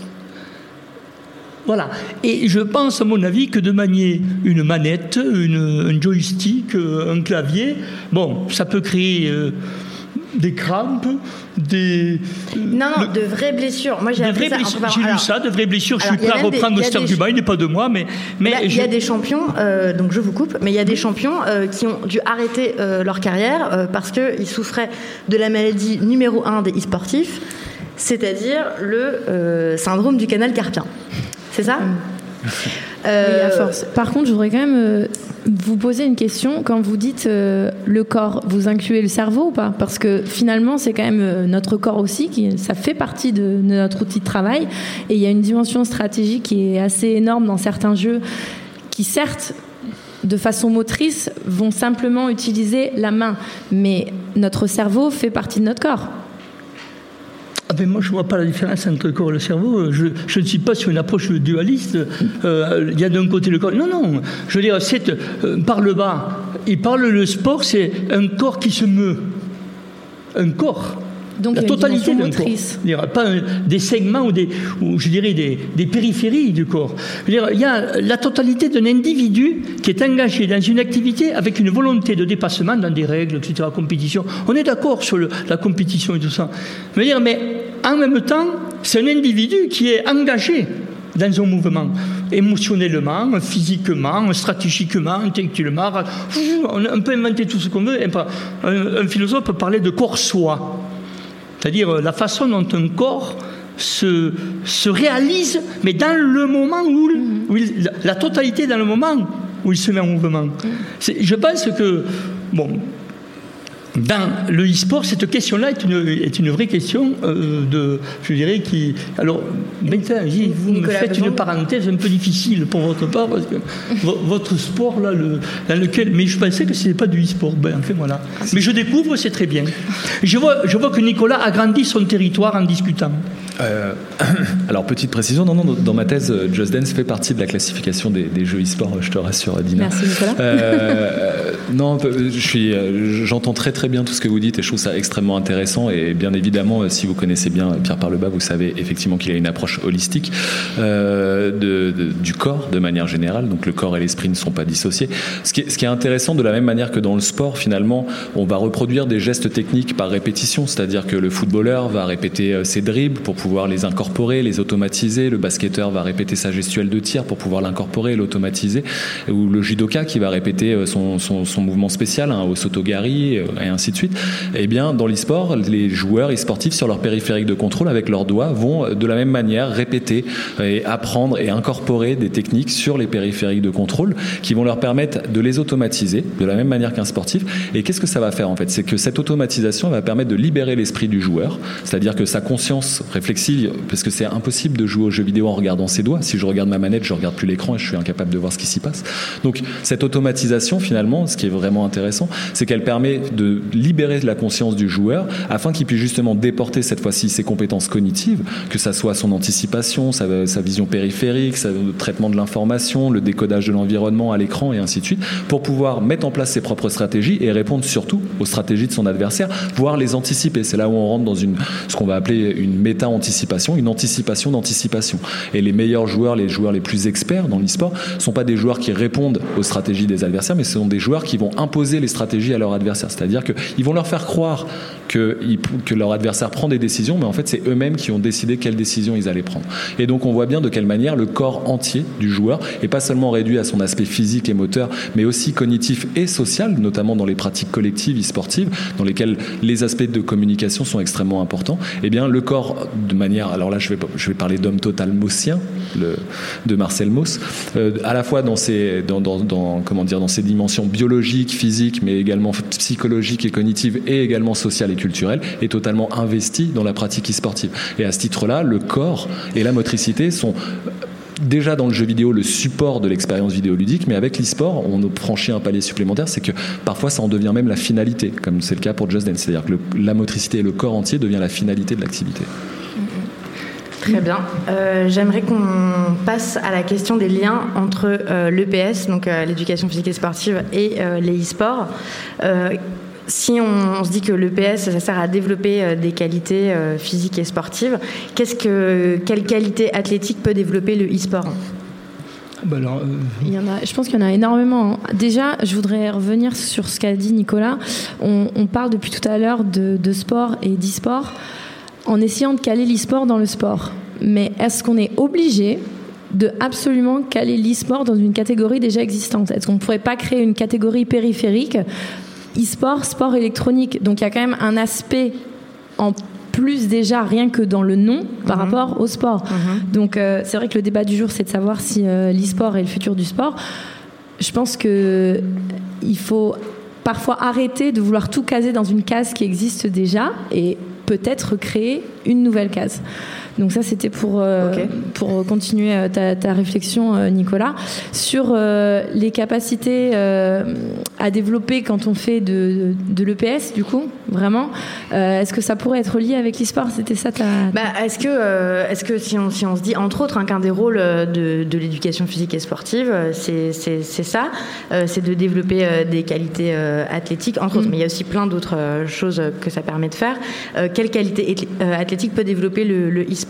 Voilà. Et je pense, à mon avis, que de manier une manette, une, un joystick, euh, un clavier, bon, ça peut créer. Euh, des crampes, des. Non, non, de vraies blessures. Moi, j'ai J'ai lu ça, de vraies blessures. je suis prêt à reprendre cet argument, il n'est pas de moi, mais. mais il y a des champions, euh, donc je vous coupe, mais il y a des champions qui ont dû arrêter leur carrière parce qu'ils souffraient de la maladie numéro un des e-sportifs, c'est-à-dire le syndrome du canal carpien. C'est ça euh, à force. Par contre, je voudrais quand même euh, vous poser une question. Quand vous dites euh, le corps, vous incluez le cerveau ou pas? Parce que finalement, c'est quand même notre corps aussi, qui, ça fait partie de, de, notre outil de travail. Et il y a une dimension stratégique qui est assez énorme dans certains jeux qui, certes, de façon motrice, vont simplement utiliser la main. Mais notre cerveau fait partie de notre corps. Ah ben moi, je ne vois pas la différence entre le corps et le cerveau. Je, ne suis pas sur une approche dualiste. Euh, il y a d'un côté le corps. Non, non. Je veux dire, euh, par le bas. Il parle le sport, c'est un corps qui se meut. Un corps. Donc la totalité d'un corps. Pas des segments ou, des, ou je dirais des, des périphéries du corps. il y a la totalité d'un individu qui est engagé dans une activité avec une volonté de dépassement dans des règles, etc., compétition. On est d'accord sur le, la compétition et tout ça. Mais, dire, mais en même temps, c'est un individu qui est engagé dans un mouvement, émotionnellement, physiquement, stratégiquement, intellectuellement. On peut inventer tout ce qu'on veut. Un, philosophe parler de corps-soi. C'est-à-dire euh, la façon dont un corps se, se réalise, mais dans le moment où, la totalité dans le moment où il se met en mouvement. Je pense que, bon, dans le e-sport, cette question-là est une, est une vraie question euh, de, je dirais, qui. Alors, maintenant, vous me faites une parenthèse un peu difficile pour votre part, parce que votre sport, là, le, dans lequel. Mais je pensais que ce n'était pas du e-sport. Ben, enfin, voilà. Mais je découvre, c'est très bien. Je vois, je vois que Nicolas agrandit son territoire en discutant. Euh, alors, petite précision, non, non, dans ma thèse, Just Dance fait partie de la classification des, jeux e-sport, je te rassure, Dina. Merci, Nicolas. Euh, non, je suis, j'entends très très bien tout ce que vous dites et je trouve ça extrêmement intéressant. Et bien évidemment, si vous connaissez bien Pierre Parlebas, vous savez effectivement qu'il a une approche holistique euh, du corps de manière générale. Donc le corps et l'esprit ne sont pas dissociés. Ce qui, est, ce qui est intéressant, de la même manière que dans le sport, finalement, on va reproduire des gestes techniques par répétition. C'est-à-dire que le footballeur va répéter ses dribbles pour pouvoir les incorporer, les automatiser. Le basketteur va répéter sa gestuelle de tir pour pouvoir l'incorporer et l'automatiser. Ou le judoka qui va répéter son, son, mouvement spécial hein, au et de suite. Eh bien, dans l'e-sport, les joueurs e-sportifs sur leur périphérique de contrôle avec leurs doigts vont de la même manière répéter et apprendre et incorporer des techniques sur les périphériques de contrôle qui vont leur permettre de les automatiser de la même manière qu'un sportif. Et qu'est-ce que ça va faire en fait? C'est que cette automatisation va permettre de libérer l'esprit du joueur, c'est-à-dire que sa conscience réflexive, parce que c'est impossible de jouer aux jeux vidéo en regardant ses doigts. Si je regarde ma manette, je regarde plus l'écran et je suis incapable de voir ce qui s'y passe. Donc cette automatisation, finalement, ce qui est vraiment intéressant, c'est qu'elle permet de libérer la conscience du joueur afin qu'il puisse justement déporter cette fois-ci ses compétences cognitives, que ça soit son anticipation, sa, vision périphérique, le traitement de l'information, le décodage de l'environnement à l'écran et ainsi de suite, pour pouvoir mettre en place ses propres stratégies et répondre surtout aux stratégies de son adversaire, voire les anticiper. C'est là où on rentre dans une, ce qu'on va appeler une méta-anticipation, une anticipation d'anticipation. Et les meilleurs joueurs, les joueurs les plus experts dans l'e-sport, sont pas des joueurs qui répondent aux stratégies des adversaires, mais ce sont des joueurs qui vont imposer les stratégies à leur adversaire. C'est-à-dire qu'ils vont leur faire croire que, que leur adversaire prend des décisions, mais en fait, c'est eux-mêmes qui ont décidé quelles décisions ils allaient prendre. Et donc, on voit bien de quelle manière le corps entier du joueur est pas seulement réduit à son aspect physique et moteur, mais aussi cognitif et social, notamment dans les pratiques collectives e-sportives, dans lesquelles les aspects de communication sont extrêmement importants. Eh bien, le corps, de manière, alors là, je vais, je vais parler d'homme total maussien, le, de Marcel Mauss, euh, à la fois dans ses, dans, comment dire, dans ses dimensions biologiques, physiques, mais également psychologiques et cognitives, et également sociales et culturelles, est totalement investi dans la pratique e-sportive. Et à ce titre-là, le corps et la motricité sont déjà dans le jeu vidéo le support de l'expérience vidéoludique, mais avec l'e-sport, on franchit un palier supplémentaire, c'est que parfois ça en devient même la finalité, comme c'est le cas pour Just Dance. C'est-à-dire que la motricité et le corps entier devient la finalité de l'activité. Très bien. Euh, j'aimerais qu'on passe à la question des liens entre euh, l'EPS, donc euh, l'éducation physique et sportive, et les e-sports si on, se dit que l'EPS, ça sert à développer des qualités physiques et sportives, qu'est-ce que, quelle qualité athlétique peut développer le e-sport? Bah il y en a, je pense qu'il y en a énormément. Hein. Déjà, je voudrais revenir sur ce qu'a dit Nicolas. On, parle depuis tout à l'heure de, de sport et d'e-sport en essayant de caler l'e-sport dans le sport. Mais est-ce qu'on est obligé de absolument caler l'e-sport dans une catégorie déjà existante? Est-ce qu'on ne pourrait pas créer une catégorie périphérique e-sport, sport électronique Donc il y a quand même un aspect en plus déjà rien que dans le nom par mhm. rapport au sport. Mhm. Donc euh, c'est vrai que le débat du jour c'est de savoir si euh, l'e-sport est le futur du sport. Je pense que il faut parfois arrêter de vouloir tout caser dans une case qui existe déjà et peut-être créer une nouvelle case. Donc ça, c'était pour, euh, pour continuer euh, ta, ta, réflexion, euh, Nicolas, sur les capacités à développer quand on fait de, de, l'EPS, du coup, vraiment. est-ce que ça pourrait être lié avec l'e-sport? C'était ça ta... Bah, est-ce que, est-ce que si, on, si on se dit, entre autres, hein, qu'un des rôles de, de l'éducation physique et sportive, c'est, c'est, c'est ça, c'est de développer des qualités athlétiques, entre autres, mm. mais il y a aussi plein d'autres choses que ça permet de faire. quelle qualité athlétique peut développer le, le e-sport?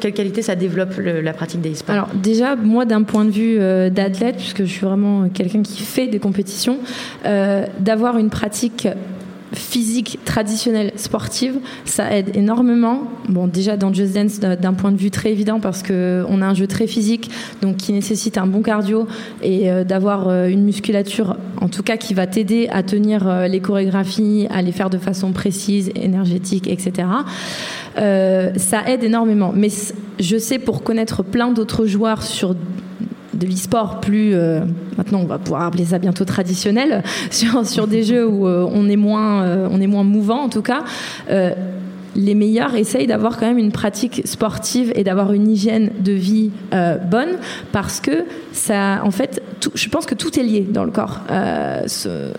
Quelle qualité ça développe la pratique des e-sports? Alors déjà, moi d'un point de vue euh, d'athlète, puisque je suis vraiment quelqu'un qui fait des compétitions, euh, d'avoir une pratique physique traditionnelle sportive, ça aide énormément. Bon, déjà dans Just Dance, d'un point de vue très évident, parce qu'on a un jeu très physique, donc qui nécessite un bon cardio et euh, d'avoir euh, une musculature, en tout cas, qui va t'aider à tenir euh, les chorégraphies, à les faire de façon précise, énergétique, etc. ça aide énormément. Mais je sais pour connaître plein d'autres joueurs sur de l'e-sport plus, maintenant on va pouvoir appeler ça bientôt traditionnel, sur, des jeux où on, est moins, on est moins mouvant en tout cas les meilleurs essayent d'avoir quand même une pratique sportive et d'avoir une hygiène de vie euh, bonne parce que ça, en fait, je pense que tout est lié dans le corps. Euh,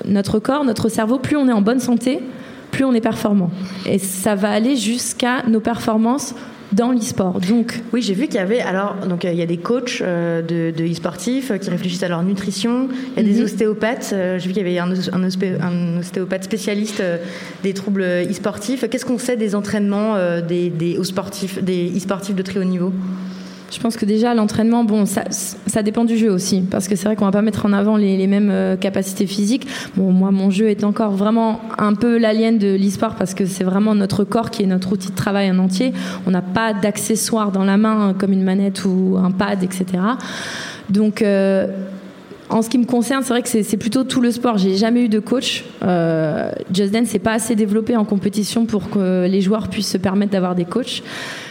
notre corps, notre cerveau, plus on est en bonne santé, plus on est performant. Et ça va aller jusqu'à nos performances dans l'e-sport. Donc, oui, j'ai vu qu'il y avait alors donc euh, il y a des coachs euh, de, de e-sportifs euh, qui réfléchissent à leur nutrition. Il y a des mhm. ostéopathes. j'ai vu qu'il y avait un, un, ostéopathe spécialiste des troubles e-sportifs. Qu'est-ce qu'on sait des entraînements des, des, sportifs, des e-sportifs de très haut niveau? Je pense que déjà l'entraînement, bon, ça, dépend du jeu aussi, parce que c'est vrai qu'on va pas mettre en avant les, les, mêmes euh, capacités physiques. Bon, moi, mon jeu est encore vraiment un peu l'alien de l'e-sport parce que c'est vraiment notre corps qui est notre outil de travail en entier. On n'a pas d'accessoires dans la main comme une manette ou un pad, etc. Donc euh, en ce qui me concerne, c'est vrai que c'est plutôt tout le sport. J'ai jamais eu de coach. Euh, Just Dance n'est pas assez développé en compétition pour que les joueurs puissent se permettre d'avoir des coachs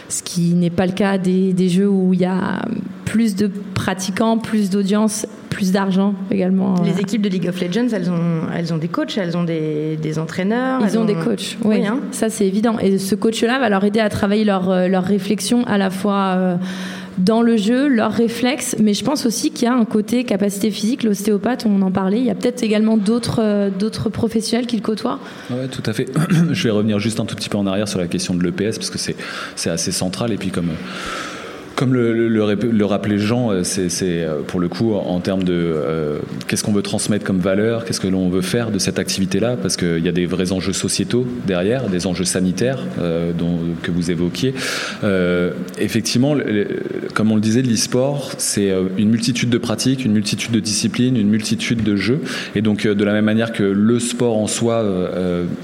ce qui n'est pas le cas des, jeux où il y a plus de pratiquants, plus d'audience, plus d'argent également. Les euh. équipes de League of Legends, elles ont, elles ont des coachs, elles ont des, entraîneurs. Ils ont, des coachs, oui. Hein. Ça, c'est évident. Et ce coach-là va leur aider à travailler leur, euh, leur réflexion à la fois. Euh, dans le jeu, leurs réflexes, mais je pense aussi qu'il y a un côté capacité physique, l'ostéopathe, on en parlait, il y a peut-être également d'autres euh, d'autres professionnels qui le côtoient. Oui, tout à fait. je vais revenir juste un tout petit peu en arrière sur la question de l'EPS, parce que c'est assez central, et puis comme comme le, le, rappelait Jean, euh, c'est euh, pour le coup en termes de euh, qu'est-ce qu'on veut transmettre comme valeur, qu'est-ce que l'on veut faire de cette activité-là, parce qu'il y a des vrais enjeux sociétaux derrière, des enjeux sanitaires dont, que vous évoquiez. effectivement, comme on le disait, l'e-sport, c'est une multitude de pratiques, une multitude de disciplines, une multitude de jeux, et donc de la même manière que le sport en soi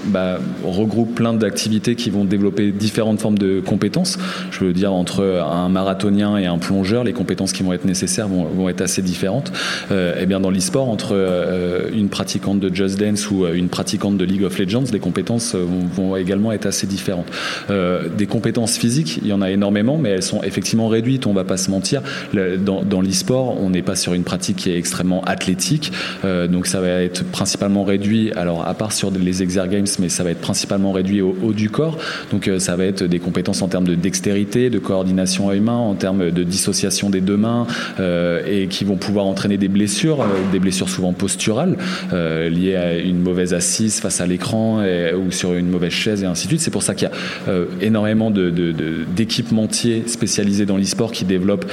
bah, regroupe plein d'activités qui vont développer différentes formes de compétences. Je veux dire entre un marathon et un plongeur, les compétences qui vont être nécessaires vont, être assez différentes. et euh, eh bien dans l'e-sport, entre euh, une pratiquante de Just Dance ou euh, une pratiquante de League of Legends, les compétences vont, également être assez différentes. des compétences physiques, il y en a énormément, mais elles sont effectivement réduites. On va pas se mentir. dans, dans l'e-sport, on n'est pas sur une pratique qui est extrêmement athlétique, donc ça va être principalement réduit. Alors à part sur les exergames, mais ça va être principalement réduit au haut du corps. Donc ça va être des compétences en termes de dextérité, de coordination à humain, en termes de dissociation des deux mains euh, et qui vont pouvoir entraîner des blessures, euh, des blessures souvent posturales euh, liées à une mauvaise assise face à l'écran ou sur une mauvaise chaise et ainsi de suite. C'est pour ça qu'il y a énormément d'équipementiers spécialisés dans l'e-sport qui développent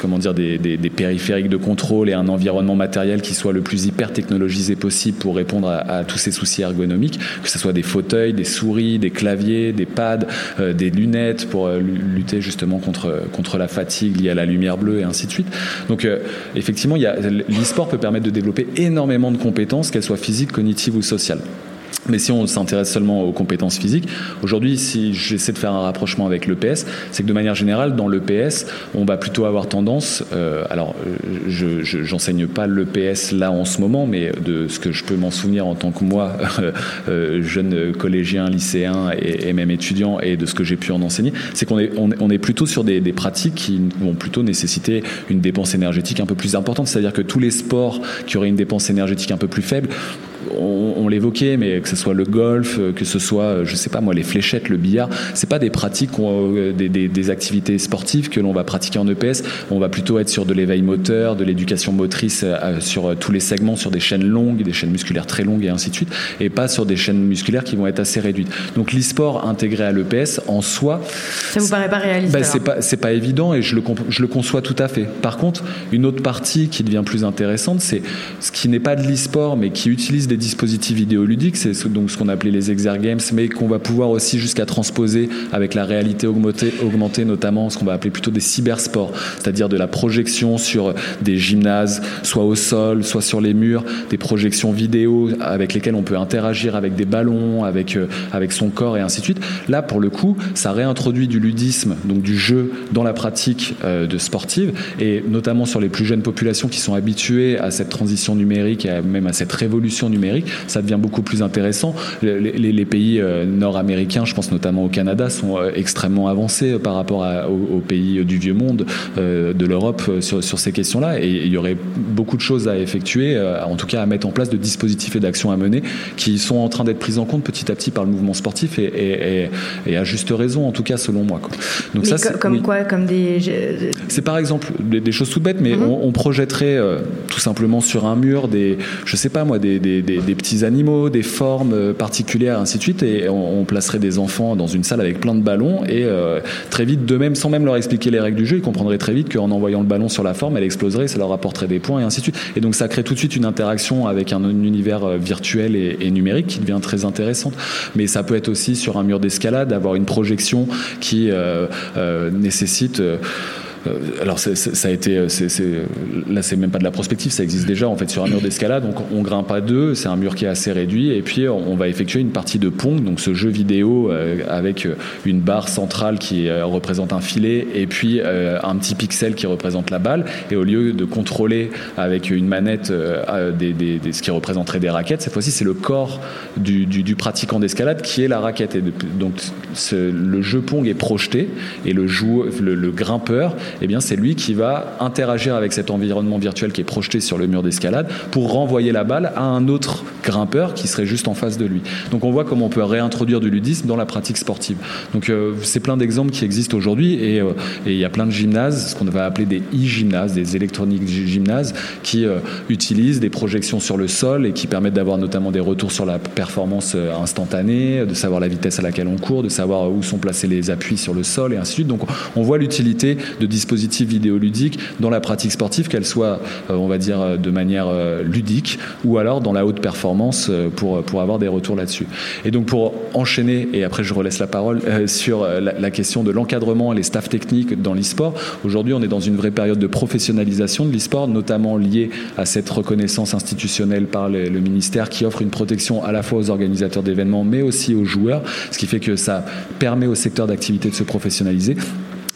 comment dire, des, périphériques de contrôle et un environnement matériel qui soit le plus hyper technologisé possible pour répondre à, tous ces soucis ergonomiques, que ce soit des fauteuils, des souris, des claviers, des pads, des lunettes pour lutter justement contre contre la fatigue liée à la lumière bleue et ainsi de suite. Donc euh, effectivement, l'e-sport peut permettre de développer énormément de compétences, qu'elles soient physiques, cognitives ou sociales. Mais si on s'intéresse seulement aux compétences physiques, aujourd'hui, si j'essaie de faire un rapprochement avec l'EPS, c'est que de manière générale, dans l'EPS, on va plutôt avoir tendance, euh, alors je j'enseigne pas l'EPS là en ce moment, mais de ce que je peux m'en souvenir en tant que moi, euh, jeune collégien, lycéen et, même étudiant, et de ce que j'ai pu en enseigner, c'est qu'on est, on, est plutôt sur des, des, pratiques qui vont plutôt nécessiter une dépense énergétique un peu plus importante, c'est-à-dire que tous les sports qui auraient une dépense énergétique un peu plus faible, on, l'évoquait, mais que ce soit le golf, que ce soit, je sais pas moi, les fléchettes, le billard, c'est pas des pratiques, euh, des, activités sportives que l'on va pratiquer en EPS. On va plutôt être sur de l'éveil moteur, de l'éducation motrice euh, sur euh, tous les segments, sur des chaînes longues, des chaînes musculaires très longues et ainsi de suite, et pas sur des chaînes musculaires qui vont être assez réduites. Donc l'e-sport intégré à l'EPS en soi, ça vous paraît pas réaliste ben, C'est pas, pas évident et je le, je le conçois tout à fait. Par contre, une autre partie qui devient plus intéressante, c'est ce qui n'est pas de l'e-sport mais qui utilise des dispositifs vidéoludiques, c'est donc ce qu'on appelait les exergames, mais qu'on va pouvoir aussi jusqu'à transposer avec la réalité augmentée, notamment ce qu'on va appeler plutôt des cybersports, c'est-à-dire de la projection sur des gymnases, soit au sol, soit sur les murs, des projections vidéo avec lesquelles on peut interagir avec des ballons, avec, euh, avec son corps et ainsi de suite. Là, pour le coup, ça réintroduit du ludisme, donc du jeu dans la pratique euh, de sportive, et notamment sur les plus jeunes populations qui sont habituées à cette transition numérique et même à cette révolution numérique ça devient beaucoup plus intéressant. Les, pays nord-américains, je pense notamment au Canada, sont extrêmement avancés par rapport aux, pays du vieux monde, de l'Europe sur, sur, ces questions-là. Et il y aurait beaucoup de choses à effectuer, en tout cas à mettre en place de dispositifs et d'actions à mener qui sont en train d'être prises en compte petit à petit par le mouvement sportif et, à juste raison, en tout cas selon moi. Donc ça, comme quoi, comme des. C'est par exemple des, choses tout bêtes, mais mhm. on, projetterait euh, tout simplement sur un mur des, je sais pas moi, des, des, petits animaux, des formes euh, particulières, ainsi de suite, et on, placerait des enfants dans une salle avec plein de ballons et euh, très vite, de même, sans même leur expliquer les règles du jeu, ils comprendraient très vite qu'en envoyant le ballon sur la forme, elle exploserait, ça leur apporterait des points et ainsi de suite. Et donc ça crée tout de suite une interaction avec un univers virtuel et, numérique qui devient très intéressante. Mais ça peut être aussi sur un mur d'escalade, avoir une projection qui nécessite euh, alors ça a été, euh, là c'est même pas de la prospective, ça existe déjà en fait sur un mur d'escalade. Donc on grimpe à deux, c'est un mur qui est assez réduit, et puis on va effectuer une partie de pong, donc ce jeu vidéo euh, avec une barre centrale qui représente un filet, et puis un petit pixel qui représente la balle. Et au lieu de contrôler avec une manette ce qui représenterait des raquettes, cette fois-ci c'est le corps du, pratiquant d'escalade qui est la raquette. Et donc le jeu pong est projeté et le, joueur, le grimpeur eh bien c'est lui qui va interagir avec cet environnement virtuel qui est projeté sur le mur d'escalade pour renvoyer la balle à un autre grimpeur qui serait juste en face de lui. Donc on voit comment on peut réintroduire du ludisme dans la pratique sportive. Donc euh, c'est plein d'exemples qui existent aujourd'hui euh, et il y a plein de gymnases, ce qu'on va appeler des e-gymnases, des électroniques gymnases, qui euh, utilisent des projections sur le sol et qui permettent d'avoir notamment des retours sur la performance instantanée, de savoir la vitesse à laquelle on court, de savoir où sont placés les appuis sur le sol et ainsi de suite. Donc on voit l'utilité de dispositifs vidéoludiques dans la pratique sportive, qu'elle soit, euh, on va dire, euh, de manière euh, ludique ou alors dans la haute performance pour, pour avoir des retours là-dessus. Et donc pour enchaîner, et après je relaisse la parole, sur la, question de l'encadrement et les staffs techniques dans l'e-sport, aujourd'hui on est dans une vraie période de professionnalisation de l'e-sport, notamment liée à cette reconnaissance institutionnelle par le, le ministère qui offre une protection à la fois aux organisateurs d'événements mais aussi aux joueurs, ce qui fait que ça permet au secteur d'activité de se professionnaliser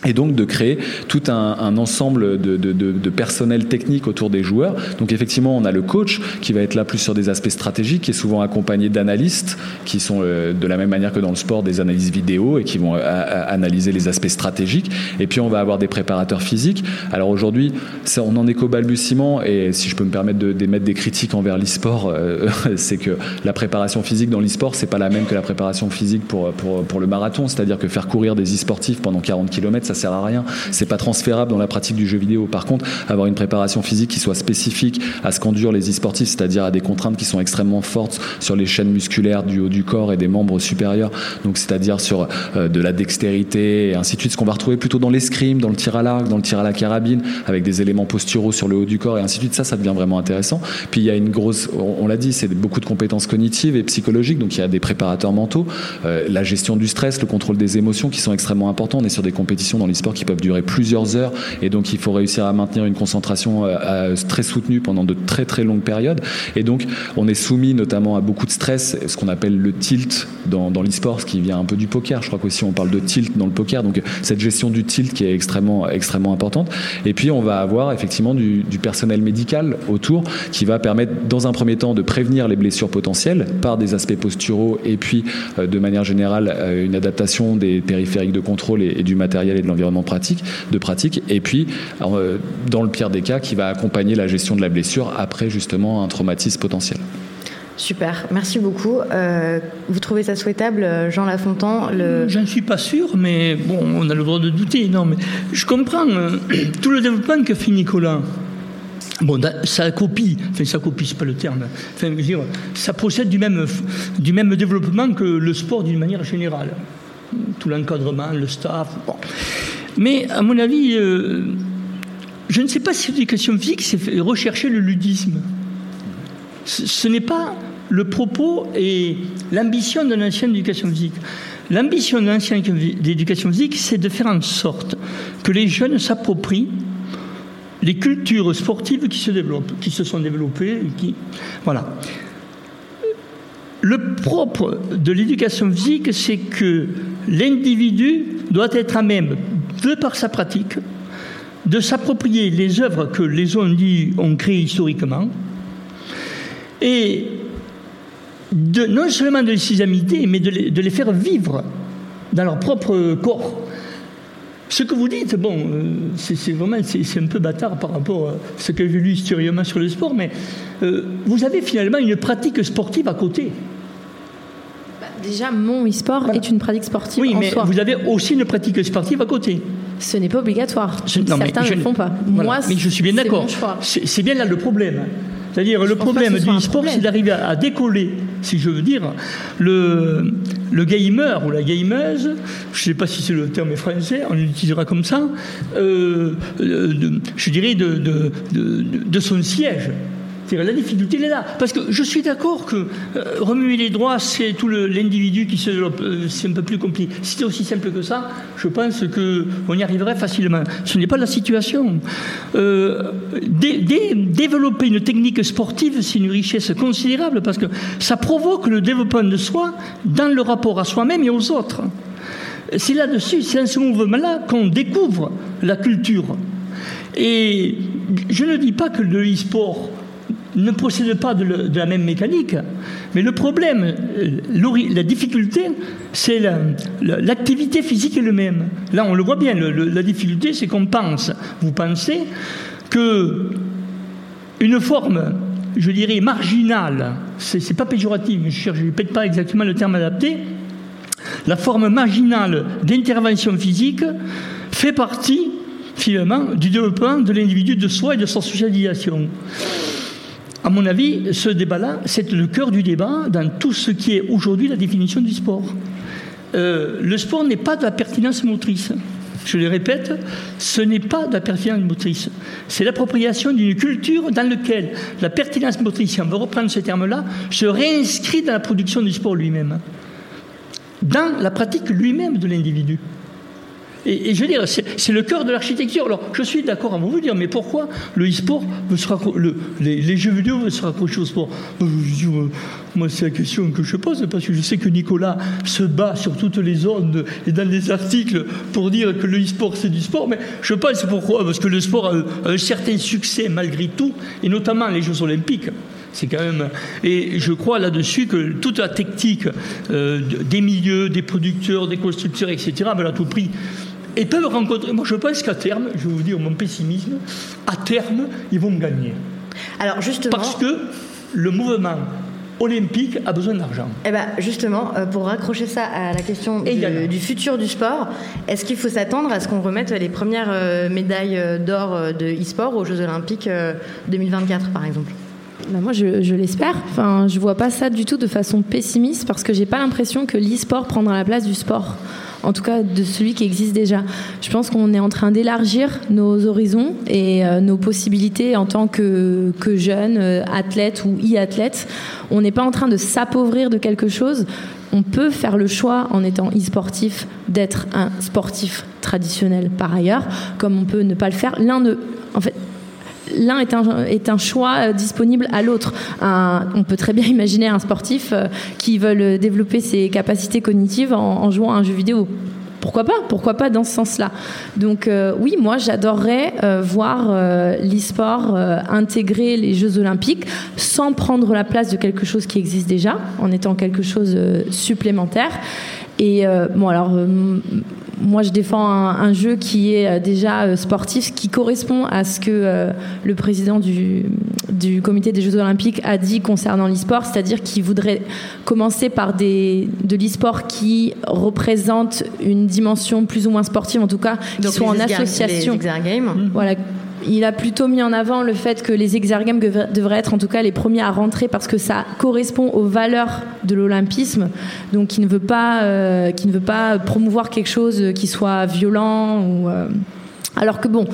et donc de créer tout un, ensemble de, personnel technique autour des joueurs. Donc effectivement, on a le coach qui va être là plus sur des aspects stratégiques, qui est souvent accompagné d'analystes qui sont euh, de la même manière que dans le sport des analyses vidéo et qui vont euh, analyser les aspects stratégiques. Et puis on va avoir des préparateurs physiques. Alors aujourd'hui, on en est qu'au balbutiement et si je peux me permettre d'émettre des critiques envers l'e-sport, euh, c'est que la préparation physique dans l'e-sport, c'est pas la même que la préparation physique pour, pour, pour le marathon. C'est-à-dire que faire courir des e-sportifs pendant 40 km, ça sert à rien. C'est pas transférable dans la pratique du jeu vidéo. Par contre, avoir une préparation physique qui soit spécifique à ce qu'endurent les e-sportifs, c'est-à-dire à des contraintes qui sont extrêmement fortes sur les chaînes musculaires du haut du corps et des membres supérieurs, donc c'est-à-dire sur euh, de la dextérité et ainsi de suite, ce qu'on va retrouver plutôt dans l'escrime, dans le tir à l'arc, dans le tir à la carabine, avec des éléments posturaux sur le haut du corps et ainsi de suite. Ça, ça devient vraiment intéressant. Puis il y a une grosse, on, l'a dit, c'est beaucoup de compétences cognitives et psychologiques, donc il y a des préparateurs mentaux, euh, la gestion du stress, le contrôle des émotions qui sont extrêmement importants. On est sur des compétitions dans les sports qui peuvent durer plusieurs heures et donc il faut réussir à maintenir une concentration euh, très soutenue pendant de très très longues périodes et donc on est soumis notamment à beaucoup de stress, ce qu'on appelle le tilt dans, dans l'e-sport, ce qui vient un peu du poker. Je crois qu'aussi on parle de tilt dans le poker, donc cette gestion du tilt qui est extrêmement extrêmement importante. Et puis on va avoir effectivement du, personnel médical autour qui va permettre dans un premier temps de prévenir les blessures potentielles par des aspects posturaux et puis euh, de manière générale euh, une adaptation des périphériques de contrôle et, et du matériel et de l'environnement pratique, de pratique, et puis euh, dans le pire des cas, qui va accompagner la gestion de la blessure après justement un traumatisme potentiel. Super, merci beaucoup. Euh, vous trouvez ça souhaitable, Jean Lafontan le... Je ne suis pas sûr, mais bon, on a le droit de douter. Non, mais je comprends euh, tout le développement que fait Nicolas. Bon, ça copie, enfin ça copie, c'est pas le terme. Enfin, je veux dire, ça procède du même, du même développement que le sport d'une manière générale. Tout l'encadrement, le staff. Bon. Mais à mon avis, euh, je ne sais pas si l'éducation physique, c'est rechercher le ludisme. Ce, n'est pas le propos et l'ambition d'un ancien d'éducation physique. L'ambition d'un ancien d'éducation physique, c'est de faire en sorte que les jeunes s'approprient les cultures sportives qui se développent, qui se sont développées, voilà. Le propre de l'éducation physique, c'est que l'individu doit être à même de par sa pratique, de s'approprier les œuvres que les dit ont créées historiquement et non seulement de les imiter, mais de les, de les faire vivre dans leur propre corps. Ce que vous dites, bon, euh, c'est vraiment c'est un peu bâtard par rapport à ce que j'ai lu historiquement sur le sport, mais euh, vous avez finalement une pratique sportive à côté. Bah, déjà, mon e-sport est une pratique sportive oui, en mais soi. vous avez aussi une pratique sportive à côté. Ce n'est pas obligatoire. Je- non, mais Certains ne le font pas. voilà. Moi, mais je suis bien d'accord. C'est bien là le problème. C'est-à-dire le problème du un sport, problème. c'est d'arriver à, à décoller, si je veux dire, le, le gamer ou la gameuse, je ne sais pas si c'est le terme français, on l'utilisera comme ça, euh, euh, de- je dirais de, de- de son siège. La difficulté, elle est là. Parce que je suis d'accord que euh, remuer les droits, c'est tout l'individu qui se développe. euh, c'est un peu plus compliqué. Si c'était aussi simple que ça, je pense qu'on y arriverait facilement. Ce n'est pas la situation. Euh, dé- dé- développer une technique sportive, c'est une richesse considérable parce que ça provoque le développement de soi dans le rapport à soi-même et aux autres. C'est là-dessus, c'est dans ce mouvement-là qu'on découvre la culture. Et je ne dis pas que le e-sport ne possède pas de, le- la même mécanique, mais le problème, euh, la difficulté, c'est la- la- l'activité physique elle-même. Là, on le voit bien, le- le- la difficulté, c'est qu'on pense, vous pensez, que une forme, je dirais, marginale, c'est pas péjoratif, je ne répète pas exactement le terme adapté, la forme marginale d'intervention physique fait partie, finalement, du développement de l'individu, de soi et de sa socialisation. Mon avis, ce débat-là, c'est le cœur du débat dans tout ce qui est aujourd'hui la définition du sport. Euh, le sport n'est pas de la pertinence motrice. Je le répète, ce n'est pas de la pertinence motrice. C'est l'appropriation d'une culture dans laquelle la pertinence motrice, si on veut reprendre ce terme-là, se réinscrit dans la production du sport lui-même dans la pratique lui-même de l'individu. Et, je veux dire, c'est le cœur de l'architecture. Alors, je suis d'accord à vous dire, mais pourquoi le e-sport veut se les, jeux vidéo veulent se raccrocher au sport? Dire, euh, Moi, c'est la question que je pose, parce que je sais que Nicolas se bat sur toutes les ondes et dans les articles pour dire que le e-sport, c'est du sport, mais je pense pourquoi? Parce que le sport a, un certain succès malgré tout, et notamment les Jeux Olympiques. C'est quand même. Et je crois là-dessus que toute la technique euh, des milieux, des producteurs, des constructeurs, etc., veulent à tout prix. Et peuvent rencontrer. Moi, je pense qu'à terme, je vais vous dire mon pessimisme, à terme, ils vont gagner. Alors justement, Parce que le mouvement olympique a besoin d'argent. eh ben, justement, euh, pour raccrocher ça à la question du, futur du sport, est-ce qu'il faut s'attendre à ce qu'on remette les premières euh, médailles euh, d'or de e-sport aux Jeux Olympiques euh, 2024, par exemple? Bah, moi, je, je l'espère. Enfin, je vois pas ça du tout de façon pessimiste parce que j'ai pas l'impression que l'e-sport prendra la place du sport. En tout cas, de celui qui existe déjà. Je pense qu'on est en train d'élargir nos horizons et euh, nos possibilités en tant que, que jeunes, euh, athlètes ou e-athlètes. On n'est pas en train de s'appauvrir de quelque chose. On peut faire le choix, en étant e-sportif, d'être un sportif traditionnel par ailleurs, comme on peut ne pas le faire. L'un ne. En fait, l'un est un, choix euh, disponible à l'autre. On peut très bien imaginer un sportif euh, qui veut développer ses capacités cognitives en, jouant à un jeu vidéo. Pourquoi pas? Pourquoi pas dans ce sens-là? Donc euh, oui, moi j'adorerais euh, voir euh, l'e-sport euh, intégrer les Jeux Olympiques sans prendre la place de quelque chose qui existe déjà, en étant quelque chose euh, supplémentaire. Et euh, bon alors euh, moi je défends un, un jeu qui est euh, déjà euh, sportif, qui correspond à ce que euh, le président du, du comité des Jeux Olympiques a dit concernant l'e-sport, c'est-à-dire qu'il voudrait commencer par des, de l'e-sport qui représente une dimension plus ou moins sportive, en tout cas, qui Donc, sont en les association. Les. Voilà. Il a plutôt mis en avant le fait que les Exergames devraient être en tout cas les premiers à rentrer parce que ça correspond aux valeurs de l'olympisme. Donc, qui ne veut pas, euh, qui ne veut pas promouvoir quelque chose qui soit violent ou. Alors que bon,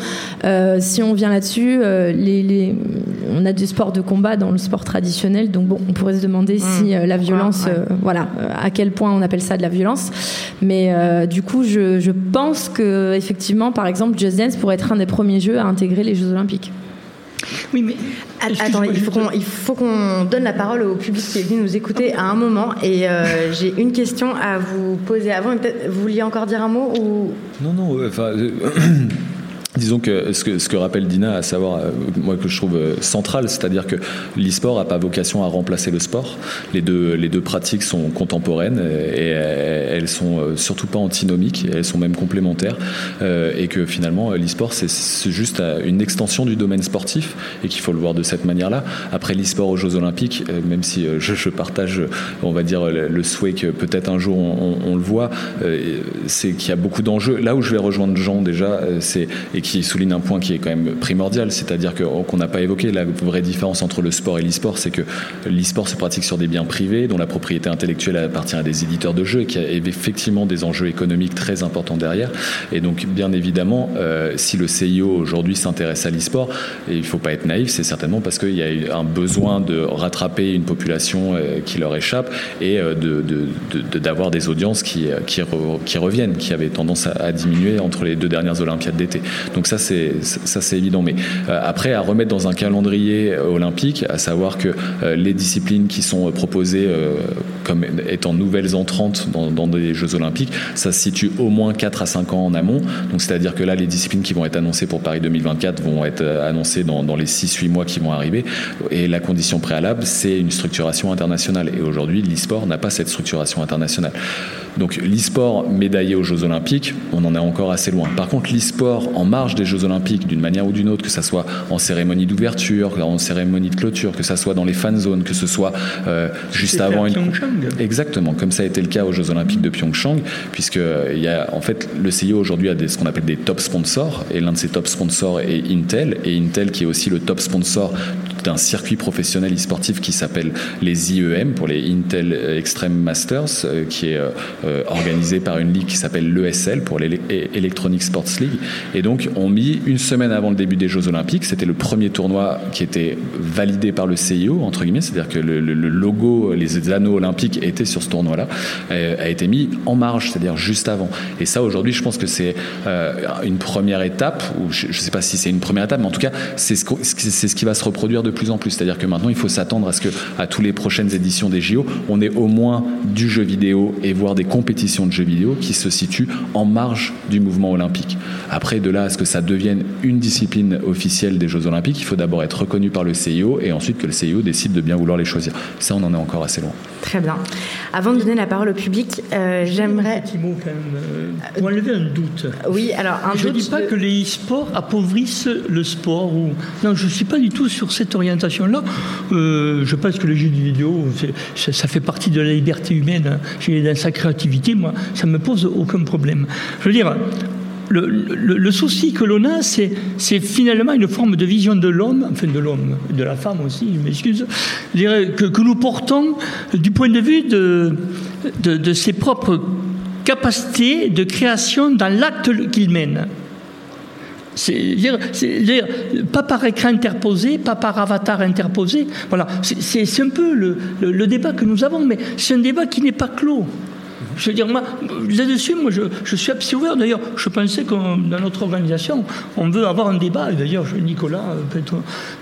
euh, si on vient là-dessus, euh, les, les- on a du sport de combat dans le sport traditionnel, donc bon, on pourrait se demander si euh, la violence, ouais. voilà, à quel point on appelle ça de la violence. Mais du coup, je, je pense que effectivement, par exemple, Just Dance pourrait être un des premiers jeux à intégrer les Jeux Olympiques. Oui, mais. Att- excuse-moi, Attends, il faut qu'on il faut qu'on donne la parole au public qui est venu nous écouter à un moment. Et euh, j'ai une question à vous poser avant. Et peut-être vous vouliez encore dire un mot ou? Non, non, euh, enfin. euh, Disons que ce, que rappelle Dina, à savoir, euh, moi que je trouve euh, central, c'est-à-dire que l'e-sport n'a pas vocation à remplacer le sport. Les deux, les deux pratiques sont contemporaines et, elles sont euh, surtout pas antinomiques, elles sont même complémentaires. et que finalement, l'e-sport, c'est juste une extension du domaine sportif et qu'il faut le voir de cette manière-là. Après l'e-sport aux Jeux Olympiques, même si je, je partage, on va dire, le, souhait que peut-être un jour on, le voit, c'est qu'il y a beaucoup d'enjeux. Là où je vais rejoindre Jean déjà, c'est et qui souligne un point qui est quand même primordial, c'est-à-dire qu'on n'a pas évoqué la vraie différence entre le sport et l'e-sport, c'est que l'e-sport se pratique sur des biens privés dont la propriété intellectuelle appartient à des éditeurs de jeux et qui a effectivement des enjeux économiques très importants derrière. Et donc, bien évidemment, euh, si le CIO aujourd'hui s'intéresse à l'e-sport, il ne faut pas être naïf, c'est certainement parce qu'il y a un besoin de rattraper une population euh, qui leur échappe et euh, d'avoir de, des audiences qui, qui, qui, reviennent, qui avaient tendance à diminuer entre les deux dernières Olympiades d'été. Donc ça c'est ça c'est évident. Mais euh, après à remettre dans un calendrier euh, olympique, à savoir que euh, les disciplines qui sont proposées comme étant nouvelles entrantes dans, des Jeux olympiques, ça se situe au moins 4 à 5 ans en amont. Donc c'est-à-dire que là les disciplines qui vont être annoncées pour Paris 2024 vont être annoncées dans, dans les 6-8 mois qui vont arriver. Et la condition préalable, c'est une structuration internationale. Et aujourd'hui, l'e-sport n'a pas cette structuration internationale. Donc l'e-sport médaillé aux Jeux Olympiques, on en est encore assez loin. Par contre, l'e-sport en marge des Jeux Olympiques, d'une manière ou d'une autre, que ce soit en cérémonie d'ouverture, en cérémonie de clôture, que ce soit dans les fan zones, que ce soit euh, juste avant une. Exactement, comme ça a été le cas aux Jeux Olympiques de Pyeongchang, puisque euh, il y a en fait le CIO aujourd'hui a des, ce qu'on appelle des top sponsors, et l'un de ces top sponsors est Intel, et Intel qui est aussi le top sponsor d'un circuit professionnel e-sportif qui s'appelle les IEM pour les Intel Extreme Masters, euh, qui est euh, organisé par une ligue qui s'appelle l'ESL pour l'Electronic Sports League. Et donc, on mis une semaine avant le début des Jeux Olympiques. C'était le premier tournoi qui était validé par le CIO, entre guillemets, c'est-à-dire que le, logo, les anneaux olympiques étaient sur ce tournoi-là, euh, a été mis en marge, c'est-à-dire juste avant. Et ça, aujourd'hui, je pense que c'est euh, une première étape, ou je ne sais pas si c'est une première étape, mais en tout cas, c'est ce, ce, qui va se reproduire de plus en plus. C'est-à-dire que maintenant, il faut s'attendre à ce que, à toutes les prochaines éditions des JO, on ait au moins du jeu vidéo et voir des compétition de jeux vidéo qui se situe en marge du mouvement olympique. Après, de là à ce que ça devienne une discipline officielle des Jeux olympiques, il faut d'abord être reconnu par le CIO et ensuite que le CIO décide de bien vouloir les choisir. Ça, on en est encore assez loin. Très bien. Avant de donner la parole au public, euh, j'aimerais... Un petit mot quand même, euh, pour enlever un doute. Oui, alors un Je ne dis pas que les e-sports appauvrissent le sport. Ou... Non, je ne suis pas du tout sur cette orientation-là. Euh, je pense que les jeux vidéo, ça, fait partie de la liberté humaine. J'ai dans sa créativité, moi, ça ne me pose aucun problème. Je veux dire, le, souci que l'on a, c'est, finalement une forme de vision de l'homme, enfin de l'homme, de la femme aussi, je m'excuse, que, que, nous portons du point de vue de, de, ses propres capacités de création dans l'acte qu'il mène. C'est dire, dire, pas par écran interposé, pas par avatar interposé. Voilà, c'est un peu le, le, débat que nous avons, mais c'est un débat qui n'est pas clos. Je veux dire, moi, là-dessus, moi, je, je, suis assez ouvert. D'ailleurs, je pensais que dans notre organisation, on veut avoir un débat. D'ailleurs, Nicolas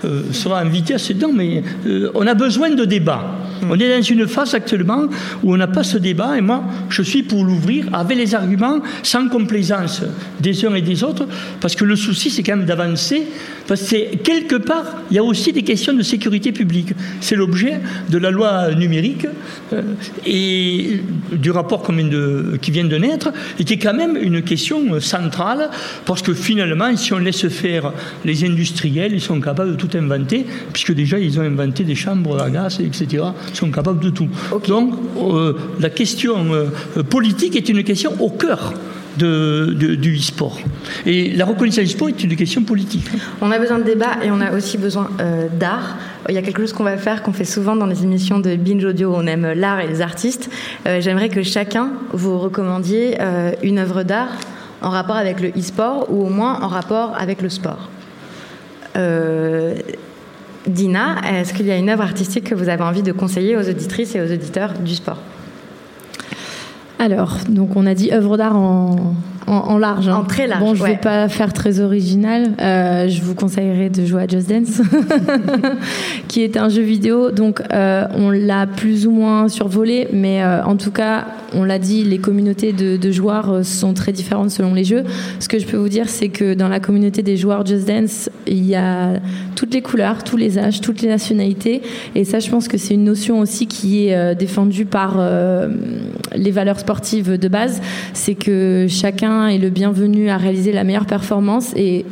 euh, sera invité à ce temps, mais euh, on a besoin de débat. Mm. On est dans une phase actuellement où on n'a pas ce débat, et moi, je suis pour l'ouvrir avec les arguments, sans complaisance des uns et des autres, parce que le souci, c'est quand même d'avancer, parce que quelque part, il y a aussi des questions de sécurité publique. C'est l'objet de la loi numérique euh, et du rapport de, qui vient de naître, et qui est quand même une question centrale, parce que finalement, si on laisse faire les industriels, ils sont capables de tout inventer, puisque déjà, ils ont inventé des chambres à gaz, etc sont capables de tout. Donc euh, la question euh, politique est une question au cœur du e-sport. Et la reconnaissance du sport est une question politique. On a besoin de débat et on a aussi besoin euh, d'art. Il y a quelque chose qu'on va faire, qu'on fait souvent dans les émissions de Binge Audio, on aime l'art et les artistes. J'aimerais que chacun vous recommandiez une œuvre d'art en rapport avec le e-sport ou au moins en rapport avec le sport. Dina, est-ce qu'il y a une œuvre artistique que vous avez envie de conseiller aux auditrices et aux auditeurs du sport? Alors, donc on a dit œuvre d'art en, large. Hein. En très large. Bon, je ne vais pas faire très original. Euh, je vous conseillerais de jouer à Just Dance, qui est un jeu vidéo. Donc, euh, on l'a plus ou moins survolé, mais euh, en tout cas, on l'a dit, les communautés de, joueurs euh, sont très différentes selon les jeux. Ce que je peux vous dire, c'est que dans la communauté des joueurs Just Dance, il y a toutes les couleurs, tous les âges, toutes les nationalités. Et ça, je pense que c'est une notion aussi qui est défendue par les valeurs sportives de base. C'est que chacun est le bienvenu à réaliser la meilleure performance et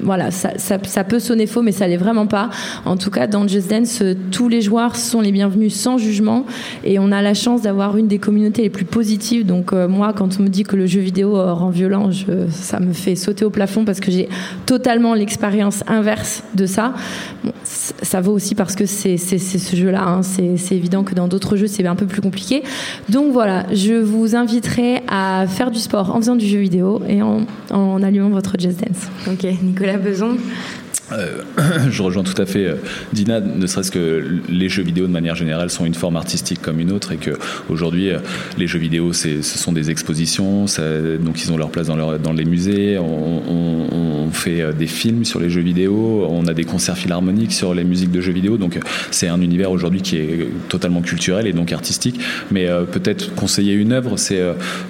voilà, ça, peut sonner faux, mais ça l'est vraiment pas. En tout cas, dans Just Dance, tous les joueurs sont les bienvenus sans jugement et on a la chance d'avoir une des communautés les plus positives. Donc euh, moi, quand on me dit que le jeu vidéo euh, rend violent, ça me fait sauter au plafond parce que j'ai totalement l'expérience inverse de ça. ça vaut aussi parce que c'est ce jeu-là. Hein. C'est évident que dans d'autres jeux, c'est un peu plus compliqué. Donc voilà, je vous inviterai à faire du sport en faisant du jeu vidéo et en, en allumant votre Just Dance. Ok, Nicolas la besoin euh, je rejoins tout à fait euh, Dina, ne serait-ce que les jeux vidéo de manière générale sont une forme artistique comme une autre et que aujourd'hui euh, les jeux vidéo ce sont des expositions, ça, donc ils ont leur place dans, leur, dans les musées, on, on, fait des films sur les jeux vidéo, on a des concerts philharmoniques sur les musiques de jeux vidéo, donc c'est un univers aujourd'hui qui est totalement culturel et donc artistique, mais peut-être conseiller une œuvre, c'est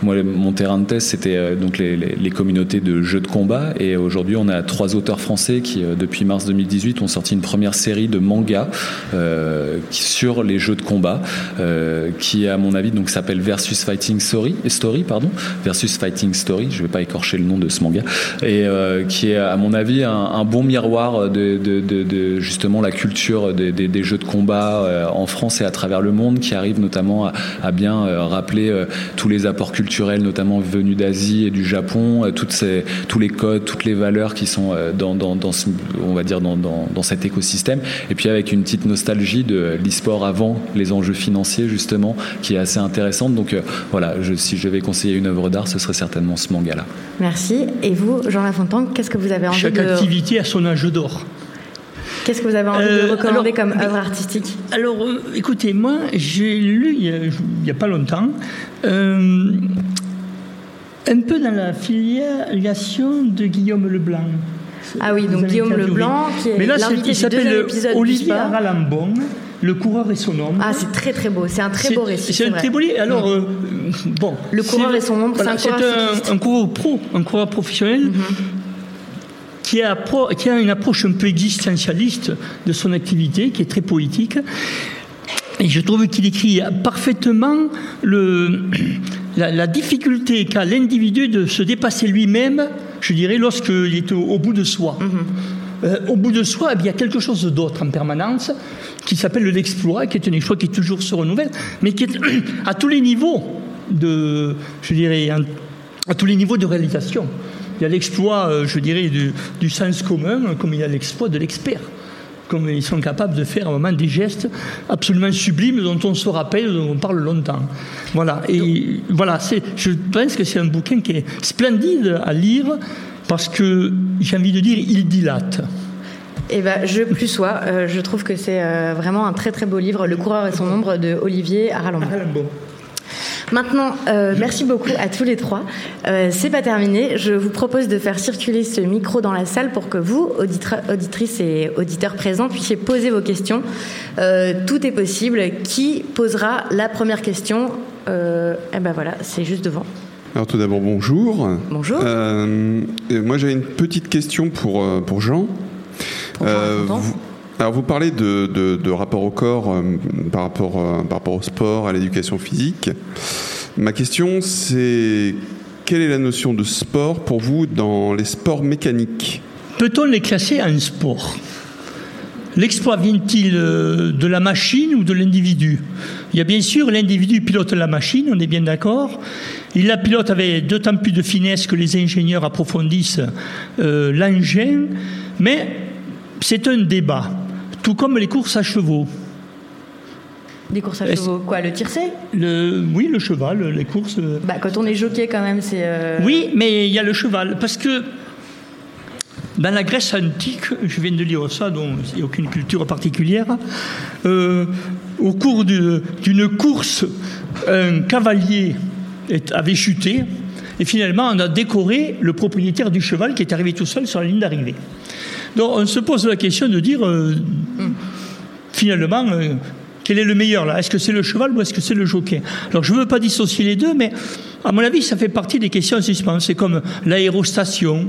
moi mon terrain de test c'était donc les, les, les, communautés de jeux de combat et aujourd'hui on a trois auteurs français qui depuis mars 2018, ont sorti une première série de mangas euh, sur les jeux de combat, euh, qui à mon avis donc s'appelle Versus Fighting Story, Story pardon, Versus Fighting Story. Je vais pas écorcher le nom de ce manga et euh, qui est à mon avis un, bon miroir de, de, justement la culture des, des, jeux de combat en France et à travers le monde, qui arrive notamment à, bien rappeler tous les apports culturels, notamment venus d'Asie et du Japon, toutes ces, tous les codes, toutes les valeurs qui sont dans, dans, dans ce, on va dire, dans, dans, cet écosystème. Et puis avec une petite nostalgie de l'e-sport avant les enjeux financiers, justement, qui est assez intéressante. Donc euh, voilà, je, si je vais conseiller une œuvre d'art, ce serait certainement ce manga-là. Merci. Et vous, Jean Lafontaine, qu'est-ce que vous avez envie Chaque de... Chaque activité a son âge d'or. Qu'est-ce que vous avez envie de euh, recommander comme œuvre artistique Alors, euh, écoutez, moi, j'ai lu il n'y a, pas longtemps un peu dans la filiation de Guillaume Leblanc. Ah oui, donc Guillaume Leblanc, qui est l'invité du deuxième épisode Olivier Aralambon, le coureur et son ombre. Ah, c'est très très beau. C'est un très beau récit. C'est un très beau livre. Alors, euh, bon. Le coureur et son ombre, c'est un, un, coureur pro, un coureur professionnel. Mhm. Qui a, qui a une approche un peu existentialiste de son activité, qui est très poétique. Et je trouve qu'il écrit parfaitement le, la, difficulté qu'a l'individu de se dépasser lui-même, je dirais, lorsqu'il est au, bout de soi. Mhm. Euh, au bout de soi, eh il y a quelque chose d'autre en permanence qui s'appelle l'exploit, qui est un exploit qui toujours se renouvelle, mais qui est à tous les niveaux de, je dirais, à tous les niveaux de réalisation. Il y a l'exploit, euh, je dirais, du, du sens commun, comme il y a l'exploit de l'expert comme ils sont capables de faire à un moment des gestes absolument sublimes dont on se rappelle, dont on parle longtemps. Voilà. Et voilà, je pense que c'est un bouquin qui est splendide à lire parce que, j'ai envie de dire, il dilate. Eh ben, je plus sois. Euh, je trouve que c'est euh, vraiment un très très beau livre, Le coureur et son ombre de Olivier Aralambon. Maintenant, euh, merci beaucoup à tous les trois. Euh, c'est pas terminé. Je vous propose de faire circuler ce micro dans la salle pour que vous, auditrices et auditeurs présents, puissiez poser vos questions. Euh, tout est possible. Qui posera la première question Eh ben voilà, c'est juste devant. Alors tout d'abord, bonjour. Bonjour. moi, j'ai une petite question pour, pour Jean. Alors vous parlez de, rapport au corps euh, par, rapport, euh, par rapport au sport, à l'éducation physique. Ma question c'est quelle est la notion de sport pour vous dans les sports mécaniques? Peut-on les classer en sport? L'exploit vient-il euh, de la machine ou de l'individu? Il y a bien sûr l'individu pilote la machine, on est bien d'accord. Il la pilote avec d'autant plus de finesse que les ingénieurs approfondissent l'engin, mais c'est un débat tout comme les courses à chevaux. Des courses à chevaux, quoi, le tircé le, Oui, le cheval, les courses. Euh. Bah, quand on est jockey, quand même, c'est. Euh, oui, mais il y a le cheval, parce que dans la Grèce antique, je viens de lire ça, donc il n'y a aucune culture particulière, euh, au cours d'une course, un cavalier avait chuté, et finalement on a décoré le propriétaire du cheval qui est arrivé tout seul sur la ligne d'arrivée. Donc on se pose la question de dire, euh, finalement, euh, quel est le meilleur là? Est-ce que c'est le cheval ou est-ce que c'est le jockey? Alors je ne veux pas dissocier les deux, mais à mon avis, ça fait partie des questions en suspens. C'est comme l'aérostation,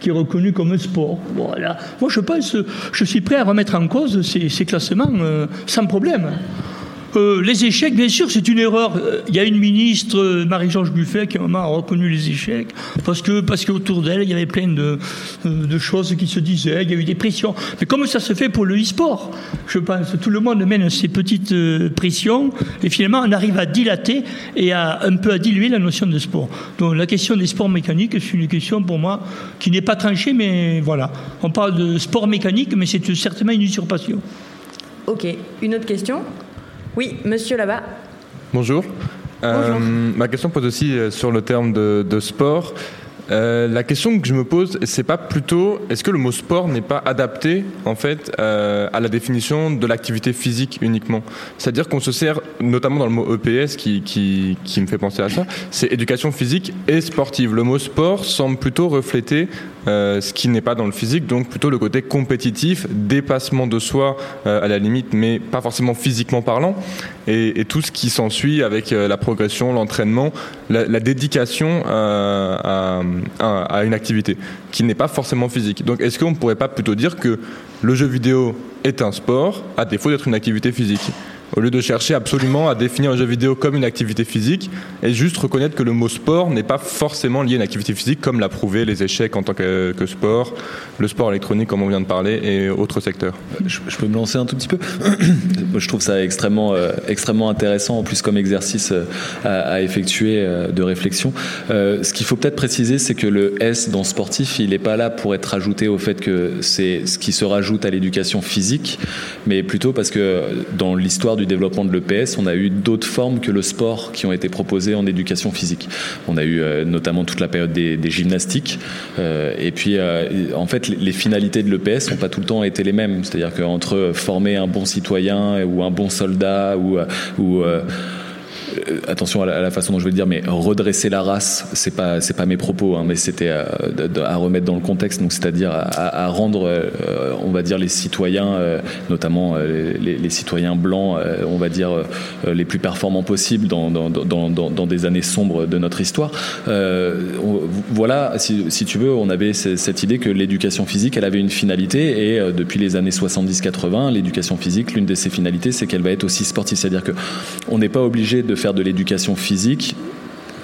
qui est reconnu comme un sport. Voilà. Moi, je pense, je suis prêt à remettre en cause ces, classements euh, sans problème. Euh, les échecs, bien sûr, c'est une erreur. Euh, il y a une ministre, euh, Marie-Georges Buffet, qui à un moment a reconnu les échecs parce que parce qu'autour d'elle, il y avait plein de, choses qui se disaient, il y a eu des pressions. Mais comme ça se fait pour le e-sport, je pense, tout le monde mène ces petites pressions et finalement, on arrive à dilater et à un peu à diluer la notion de sport. Donc la question des sports mécaniques, c'est une question pour moi qui n'est pas tranchée, mais voilà. On parle de sport mécanique, mais c'est certainement une usurpation. Ok, une autre question? Oui, monsieur là-bas. Bonjour. Euh, ma question pose aussi euh, sur le terme de, sport. Euh, la question que je me pose, c'est pas plutôt, est-ce que le mot sport n'est pas adapté en fait à la définition de l'activité physique uniquement? C'est-à-dire qu'on se sert, notamment dans le mot EPS qui, qui, qui me fait penser à ça, c'est éducation physique et sportive. Le mot sport semble plutôt refléter euh, ce qui n'est pas dans le physique, donc plutôt le côté compétitif, dépassement de soi euh, à la limite, mais pas forcément physiquement parlant, et, tout ce qui s'ensuit avec euh, la progression, l'entraînement, la, dédication à, à, une activité qui n'est pas forcément physique. Donc est-ce qu'on ne pourrait pas plutôt dire que le jeu vidéo est un sport à défaut d'être une activité physique? Au lieu de chercher absolument à définir un jeu vidéo comme une activité physique, et juste reconnaître que le mot sport n'est pas forcément lié à une activité physique, comme l'a prouvé les échecs en tant que, sport, le sport électronique comme on vient de parler, et autres secteurs. Je, peux me lancer un tout petit peu Je trouve ça extrêmement, euh, extrêmement intéressant, en plus comme exercice euh, à, effectuer euh, de réflexion. ce qu'il faut peut-être préciser, c'est que le S dans sportif, il n'est pas là pour être ajouté au fait que c'est ce qui se rajoute à l'éducation physique, mais plutôt parce que dans l'histoire du développement de l'EPS, on a eu d'autres formes que le sport qui ont été proposées en éducation physique. On a eu euh, notamment toute la période des, gymnastiques. Euh, et puis, euh, en fait, les, finalités de l'EPS n'ont pas tout le temps été les mêmes. C'est-à-dire qu'entre former un bon citoyen ou un bon soldat ou, ou euh, attention à la, façon dont je vais dire, mais redresser la race, c'est pas c'est pas mes propos, hein, mais c'était à, à, remettre dans le contexte, donc c'est-à-dire à, rendre, euh, on va dire les citoyens, euh, notamment les, citoyens blancs, on va dire les plus performants possibles dans dans, dans, des années sombres de notre histoire. voilà, si, si, tu veux, on avait cette idée que l'éducation physique, elle avait une finalité, et depuis les années 70-80, l'éducation physique, l'une de ses finalités, c'est qu'elle va être aussi sportive, c'est-à-dire que on n'est pas obligé de faire de l'éducation physique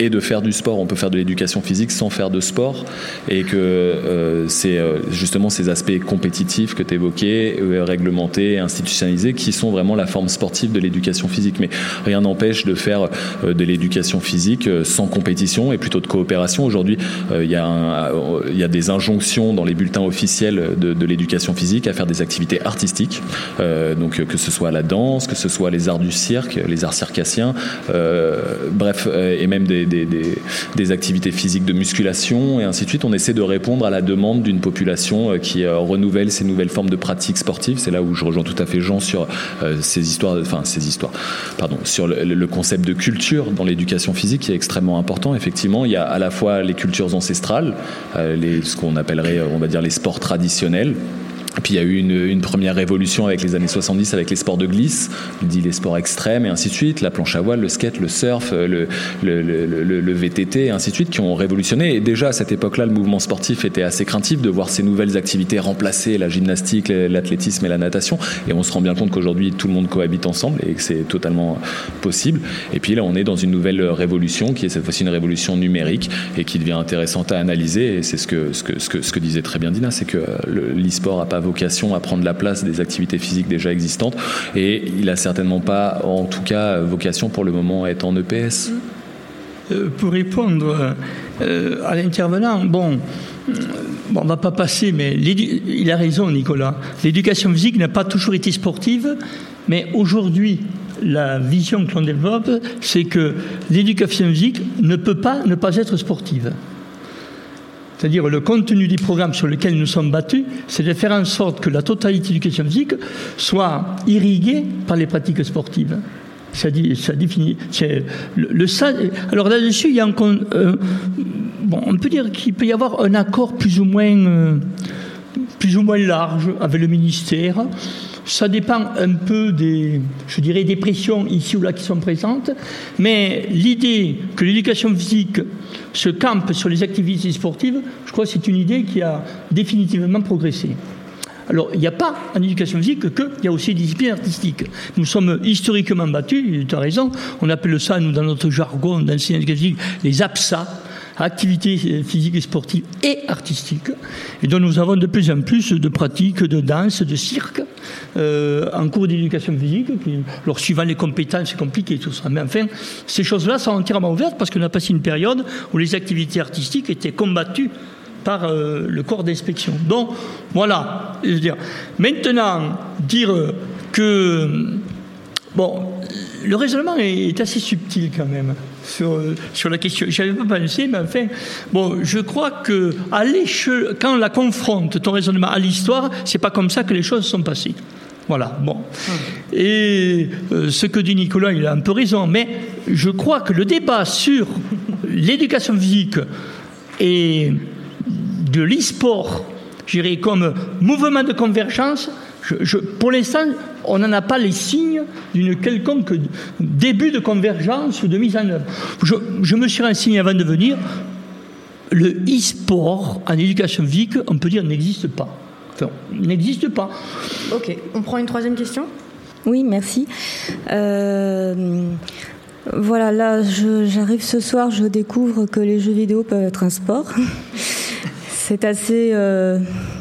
et de faire du sport. On peut faire de l'éducation physique sans faire de sport et que euh, c'est euh, justement ces aspects compétitifs que tu évoquais, euh, réglementés, institutionnalisés, qui sont vraiment la forme sportive de l'éducation physique. Mais rien n'empêche de faire de l'éducation physique sans compétition et plutôt de coopération. Aujourd'hui, il y, a des injonctions dans les bulletins officiels de l'éducation physique à faire des activités artistiques, donc que ce soit la danse, que ce soit les arts du cirque, les arts circassiens, bref, et même des, des, activités physiques de musculation et ainsi de suite. On essaie de répondre à la demande d'une population euh, qui euh, renouvelle ces nouvelles formes de pratiques sportives. C'est là où je rejoins tout à fait Jean sur euh, ces histoires, enfin ces histoires, pardon, sur le, concept de culture dans l'éducation physique qui est extrêmement important. Effectivement, il y a à la fois les cultures ancestrales, les, ce qu'on appellerait, on va dire, les sports traditionnels puis il y a eu une, première révolution avec les années 70 avec les sports de glisse, dit les sports extrêmes et ainsi de suite, la planche à voile, le skate, le surf, le, le, VTT et ainsi de suite qui ont révolutionné. Et déjà à cette époque-là, le mouvement sportif était assez craintif de voir ces nouvelles activités remplacer la gymnastique, l'athlétisme et la natation. Et on se rend bien compte qu'aujourd'hui tout le monde cohabite ensemble et que c'est totalement possible. Et puis là, on est dans une nouvelle révolution qui est cette fois-ci une révolution numérique et qui devient intéressante à analyser. Et c'est ce que, disait très bien Dina, c'est que l'e-sport a pas vocation à prendre la place des activités physiques déjà existantes et il n'a certainement pas, en tout cas, vocation pour le moment à être en EPS. Euh, pour répondre euh, à l'intervenant, bon, bon, on ne va pas passer, mais il a raison, Nicolas. L'éducation physique n'a pas toujours été sportive, mais aujourd'hui, la vision que l'on développe, c'est que l'éducation physique ne peut pas ne pas être sportive c'est-à-dire le contenu du programme sur lequel nous sommes battus, c'est de faire en sorte que la totalité de l'éducation physique soit irriguée par les pratiques sportives. Ça, ça définit. Alors là-dessus, il y a encore, euh, bon, on peut dire qu'il peut y avoir un accord plus ou moins, euh, plus ou moins large avec le ministère ça dépend un peu des, je dirais, des pressions ici ou là qui sont présentes, mais l'idée que l'éducation physique se campe sur les activités sportives, je crois que c'est une idée qui a définitivement progressé. Alors, il n'y a pas en éducation physique qu'il y a aussi des disciplines artistiques. Nous sommes historiquement battus, tu as raison, on appelle ça, nous, dans notre jargon d'enseignants physique, les APSA, activités physiques et sportives et artistiques, et dont nous avons de plus en plus de pratiques de danse, de cirque, euh, en cours d'éducation physique. alors, suivant les compétences, c'est compliqué tout ça. Mais enfin, ces choses-là sont entièrement ouvertes parce qu'on a passé une période où les activités artistiques étaient combattues par euh, le corps d'inspection. Donc, voilà. Je veux dire. Maintenant, dire que. Bon, le raisonnement est assez subtil quand même sur, sur la question. Je n'avais pas pensé, mais enfin, bon, je crois que à quand on la confronte, ton raisonnement à l'histoire, c'est pas comme ça que les choses sont passées. Voilà, bon. Et euh, ce que dit Nicolas, il a un peu raison, mais je crois que le débat sur l'éducation physique et de l'e-sport, comme mouvement de convergence, je, pour l'instant, on n'en a pas les signes d'une quelconque début de convergence ou de mise en œuvre. Je, me suis renseigné avant de venir. Le e-sport en éducation physique, on peut dire, n'existe pas. Enfin, n'existe pas. Ok, on prend une troisième question Oui, merci. Euh, voilà, là, j'arrive ce soir, je découvre que les jeux vidéo peuvent être un sport. C'est assez euh,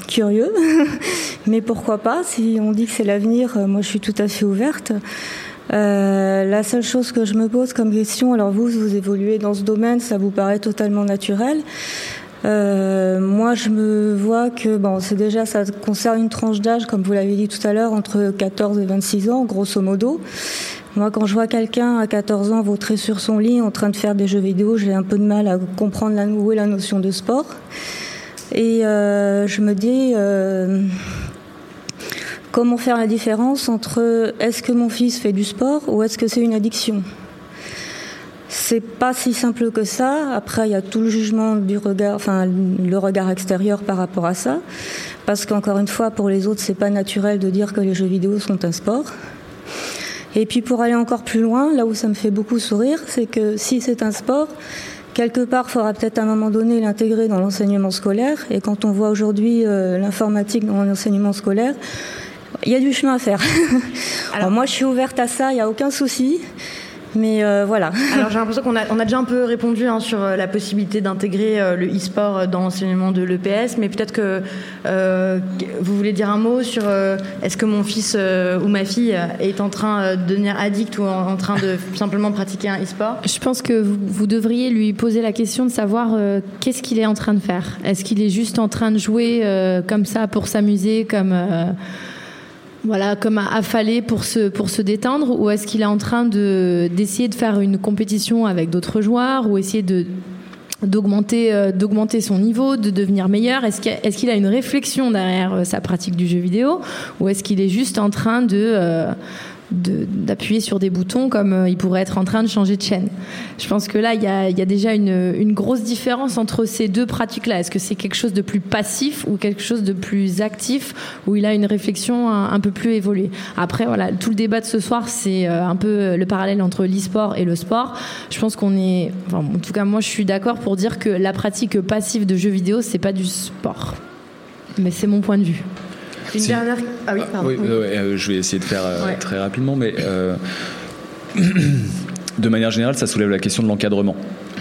curieux, mais pourquoi pas Si on dit que c'est l'avenir, euh, moi je suis tout à fait ouverte. Euh, la seule chose que je me pose comme question, alors vous, vous évoluez dans ce domaine, ça vous paraît totalement naturel. moi, je me vois que bon, c'est déjà ça concerne une tranche d'âge, comme vous l'avez dit tout à l'heure, entre 14 et 26 ans, grosso modo. Moi, quand je vois quelqu'un à 14 ans vautrer sur son lit en train de faire des jeux vidéo, j'ai un peu de mal à comprendre la, où est la notion de sport. Et euh, je me dis euh, comment faire la différence entre est-ce que mon fils fait du sport ou est-ce que c'est une addiction? C'est pas si simple que ça. Après, il y a tout le jugement du regard, enfin le regard extérieur par rapport à ça, parce qu'encore une fois, pour les autres, c'est pas naturel de dire que les jeux vidéo sont un sport. Et puis pour aller encore plus loin, là où ça me fait beaucoup sourire, c'est que si c'est un sport, quelque part, il faudra peut-être à un moment donné l'intégrer dans l'enseignement scolaire. Et quand on voit aujourd'hui euh, l'informatique dans l'enseignement scolaire, il y a du chemin à faire. Alors moi, je suis ouverte à ça, il n'y a aucun souci. Mais euh, voilà. Alors j'ai l'impression qu'on a, on a déjà un peu répondu hein, sur euh, la possibilité d'intégrer euh, le e-sport dans l'enseignement de l'EPS, mais peut-être que vous voulez dire un mot sur est-ce que mon fils ou ma fille est en train de devenir addict ou en, train de simplement pratiquer un e-sport? Je pense que vous, vous, devriez lui poser la question de savoir qu'est-ce qu'il est en train de faire? Est-ce qu'il est juste en train de jouer comme ça pour s'amuser, comme voilà, comme affaler pour se, pour se détendre Ou est-ce qu'il est en train de, d'essayer de faire une compétition avec d'autres joueurs Ou essayer de, d'augmenter, euh, son niveau, de devenir meilleur? Est-ce qu'il, a, est-ce qu'il a une réflexion derrière euh, sa pratique du jeu vidéo Ou est-ce qu'il est juste en train de... Euh, d'appuyer sur des boutons comme euh, il pourrait être en train de changer de chaîne. Je pense que là, il y a, y a, déjà une, une, grosse différence entre ces deux pratiques-là. Est-ce que c'est quelque chose de plus passif ou quelque chose de plus actif où il a une réflexion un, peu plus évoluée? Après, voilà, tout le débat de ce soir, c'est euh, un peu le parallèle entre l'e-sport et le sport. Je pense qu'on est, enfin, en tout cas, moi, je suis d'accord pour dire que la pratique passive de jeux vidéo, c'est pas du sport. Mais c'est mon point de vue. Une dernière. Ah oui, pardon. Euh, je vais essayer de faire euh, très rapidement, mais euh, de manière générale, ça soulève la question de l'encadrement.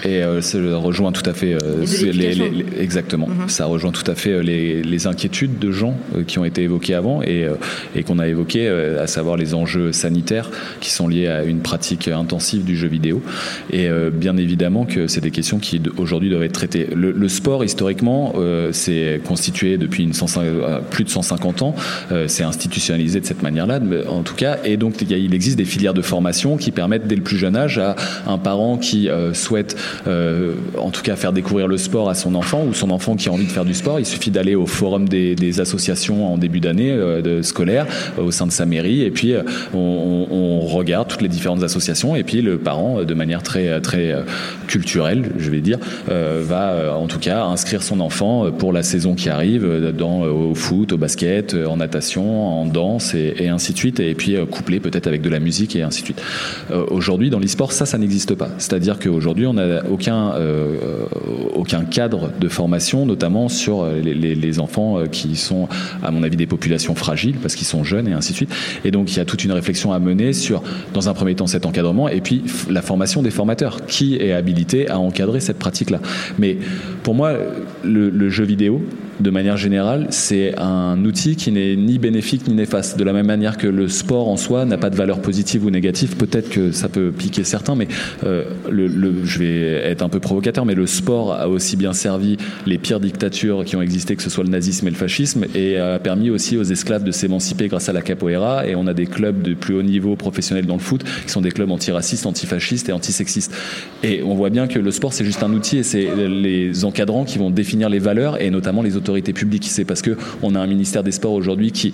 Et euh, ça rejoint tout à fait. Euh, les, exactement. Mhm. Ça rejoint tout à fait euh, les, inquiétudes de gens qui ont été évoquées avant et, et qu'on a évoquées, à savoir les enjeux sanitaires qui sont liés à une pratique intensive du jeu vidéo. Et bien évidemment que c'est des questions qui aujourd'hui doivent être traitées. Le, sport, historiquement, c'est constitué depuis une plus de 150 ans. c'est institutionnalisé de cette manière-là, en tout cas. Et donc, il existe des filières de formation qui permettent dès le plus jeune âge à un parent qui souhaite, en tout cas, faire découvrir le sport à son enfant ou son enfant qui a envie de faire du sport. Il suffit d'aller au forum des, associations en début d'année de scolaire au sein de sa mairie et puis on, regarde toutes les différentes associations et puis le parent, de manière très très culturelle, je vais dire, va en tout cas inscrire son enfant pour la saison qui arrive dans, au foot, au basket, en natation, en danse et, ainsi de suite, et puis couplé peut-être avec de la musique et ainsi de suite. aujourd'hui, dans l'e-sport, ça, ça n'existe pas. C'est-à-dire qu'aujourd'hui, on aucun, aucun cadre de formation, notamment sur les, les, enfants qui sont, à mon avis, des populations fragiles parce qu'ils sont jeunes et ainsi de suite. Et donc, il y a toute une réflexion à mener sur, dans un premier temps, cet encadrement et puis la formation des formateurs. Qui est habilité à encadrer cette pratique-là? Mais pour moi, le, jeu vidéo, de manière générale, c'est un outil qui n'est ni bénéfique ni néfaste. De la même manière que le sport en soi n'a pas de valeur positive ou négative, peut-être que ça peut piquer certains, mais euh, je vais être un peu provocateur, mais le sport a aussi bien servi les pires dictatures qui ont existé, que ce soit le nazisme et le fascisme, et a permis aussi aux esclaves de s'émanciper grâce à la capoeira. Et on a des clubs de plus haut niveau professionnels dans le foot qui sont des clubs antiracistes, antifascistes et antisexistes. Et on voit bien que le sport, c'est juste un outil et c'est les encadrants qui vont définir les valeurs et notamment les autorités publiques. C'est parce que on a un ministère des Sports aujourd'hui qui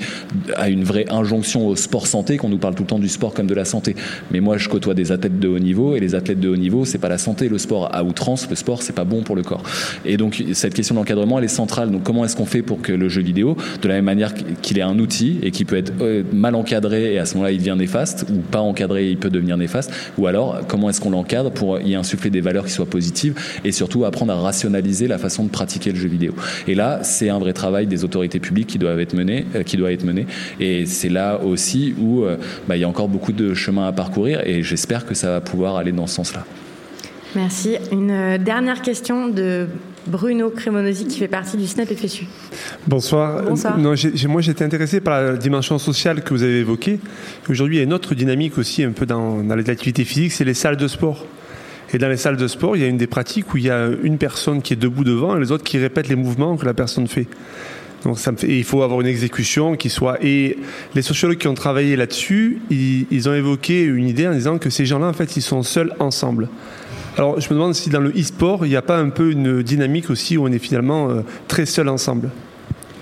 a une vraie injonction au sport santé, qu'on nous parle tout le temps du sport comme de la santé. Mais moi, je côtoie des athlètes de haut niveau et les athlètes de haut niveau, c'est pas la santé, le sport à outrance, le sport, c'est pas bon pour le corps. Et donc cette question d'encadrement, elle est centrale. Donc comment est-ce qu'on fait pour que le jeu vidéo, de la même manière qu'il est un outil et qui peut être euh, mal encadré et à ce moment-là il devient néfaste, ou pas encadré et il peut devenir néfaste, ou alors comment est-ce qu'on l'encadre pour y insuffler des valeurs qui soient positives et surtout apprendre à rationaliser la façon de pratiquer le jeu vidéo. Et là, c'est un vrai travail des autorités publiques qui doit être mené, euh, qui doit être mené. Et c'est là aussi où euh, bah, il y a encore beaucoup de chemin à parcourir et j'espère que ça va pouvoir aller dans ce sens-là. Merci. Une euh, dernière question de Bruno Crémonosi qui fait partie du SNAP FSU. Bonsoir. Bonsoir. Non, moi j'étais intéressé par la dimension sociale que vous avez évoquée. Aujourd'hui, il y a une autre dynamique aussi un peu dans, dans l'activité physique, c'est les salles de sport. Et dans les salles de sport, il y a une des pratiques où il y a une personne qui est debout devant et les autres qui répètent les mouvements que la personne fait. Donc fait, il faut avoir une exécution qui soit. Et les sociologues qui ont travaillé là-dessus, ils, ont évoqué une idée en disant que ces gens-là, en fait, ils sont seuls ensemble. Alors je me demande si dans le e-sport, il n'y a pas un peu une dynamique aussi où on est finalement euh, très seul ensemble.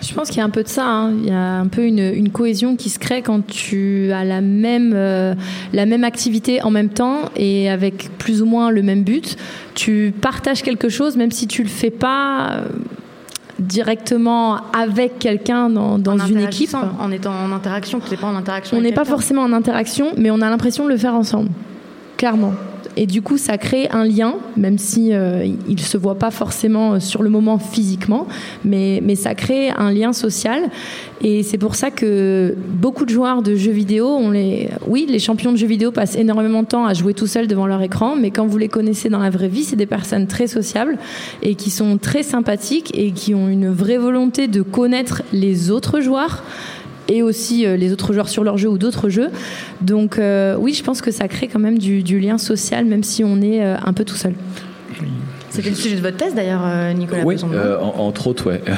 Je pense qu'il y a un peu de ça. Hein. Il y a un peu une, cohésion qui se crée quand tu as la même, euh, la même activité en même temps et avec plus ou moins le même but. Tu partages quelque chose, même si tu le fais pas. Euh, directement avec quelqu'un dans, dans une équipe. En étant en interaction, tu n'es pas en interaction. On n'est pas forcément en interaction, mais on a l'impression de le faire ensemble, clairement et du coup ça crée un lien, même si euh, il se voit pas forcément euh, sur le moment physiquement, mais, mais ça crée un lien social. Et c'est pour ça que beaucoup de joueurs de jeux vidéo, on les, oui, les champions de jeux vidéo passent énormément de temps à jouer tout seuls devant leur écran, mais quand vous les connaissez dans la vraie vie, c'est des personnes très sociables et qui sont très sympathiques et qui ont une vraie volonté de connaître les autres joueurs et aussi euh, les autres joueurs sur leur jeu ou d'autres jeux. Donc euh, oui, je pense que ça crée quand même du, lien social, même si on est euh, un peu tout seul. C'était le sujet de votre thèse d'ailleurs, euh, Nicolas. Oui, euh, entre autres, ouais.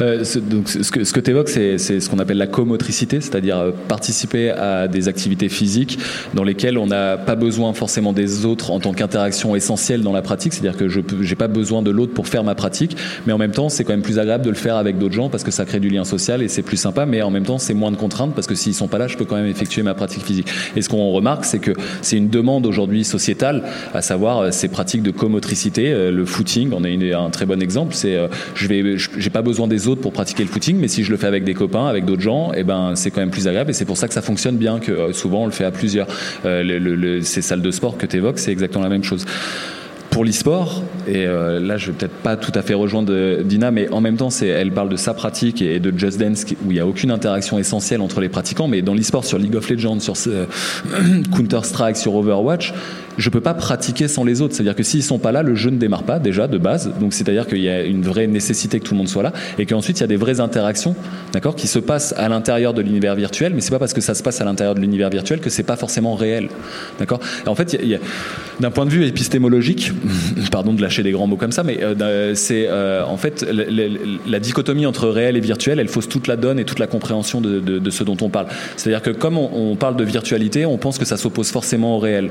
Euh, donc, ce que, ce que tu évoques, c'est ce qu'on appelle la comotricité, c'est-à-dire participer à des activités physiques dans lesquelles on n'a pas besoin forcément des autres en tant qu'interaction essentielle dans la pratique, c'est-à-dire que je n'ai pas besoin de l'autre pour faire ma pratique, mais en même temps, c'est quand même plus agréable de le faire avec d'autres gens parce que ça crée du lien social et c'est plus sympa, mais en même temps, c'est moins de contraintes parce que s'ils sont pas là, je peux quand même effectuer ma pratique physique. Et ce qu'on remarque, c'est que c'est une demande aujourd'hui sociétale, à savoir ces pratiques de comotricité euh, le footing, on est un très bon exemple. C'est, euh, je vais, j'ai pas besoin des autres pour pratiquer le footing, mais si je le fais avec des copains, avec d'autres gens, eh ben c'est quand même plus agréable. Et c'est pour ça que ça fonctionne bien, que euh, souvent on le fait à plusieurs. ces salles de sport que tu évoques, c'est exactement la même chose pour l'e-sport, et là je vais peut-être pas tout à fait rejoindre Dina, mais en même temps elle parle de sa pratique et de Just Dance où il n'y a aucune interaction essentielle entre les pratiquants, mais dans l'e-sport sur League of Legends, sur Counter Strike, sur Overwatch, je peux pas pratiquer sans les autres. C'est-à-dire que s'ils sont pas là, le jeu ne démarre pas déjà de base. Donc c'est-à-dire qu'il y a une vraie nécessité que tout le monde soit là et qu'ensuite il y a des vraies interactions, d'accord, qui se passent à l'intérieur de l'univers virtuel. Mais c'est pas parce que ça se passe à l'intérieur de l'univers virtuel que c'est pas forcément réel, d'accord. En fait, d'un point de vue épistémologique, pardon de lâcher des grands mots comme ça, mais c'est en fait la, dichotomie entre réel et virtuel, elle fausse toute la donne et toute la compréhension de, ce dont on parle. C'est-à-dire que comme on, parle de virtualité, on pense que ça s'oppose forcément au réel.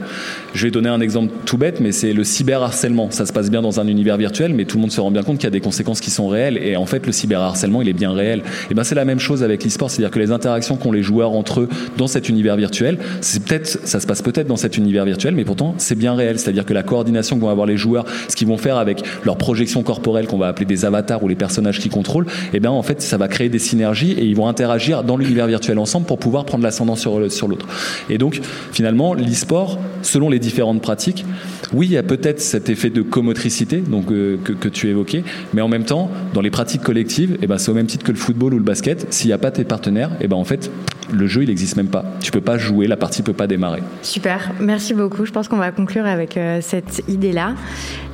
Je vais donner un exemple tout bête, mais c'est le cyberharcèlement. Ça se passe bien dans un univers virtuel, mais tout le monde se rend bien compte qu'il y a des conséquences qui sont réelles. Et en fait, le cyberharcèlement, il est bien réel. Et ben c'est la même chose avec l'e-sport, c'est-à-dire que les interactions qu'ont les joueurs entre eux dans cet univers virtuel, c'est peut-être, ça se passe peut-être dans cet univers virtuel, mais pourtant c'est bien réel. C'est-à-dire que la coordination que vont avoir les joueurs, ce qu'ils vont faire avec leur projection corporelle qu'on va appeler des avatars ou les personnages qui contrôlent, et ben en fait ça va créer des synergies et ils vont interagir dans l'univers virtuel ensemble pour pouvoir prendre l'ascendant sur, sur l'autre. Et donc finalement l'e-sport, selon les différentes pratiques, oui il y a peut-être cet effet de comotricité donc euh, que, tu évoquais, mais en même temps dans les pratiques collectives, et ben c'est au même titre que le football ou le basket. S'il n'y a pas tes partenaires, et ben en fait le jeu il n'existe même pas. Tu peux pas jouer, la partie peut pas démarrer. Super, merci beaucoup. Je pense qu'on va conclure avec euh, cette idée là.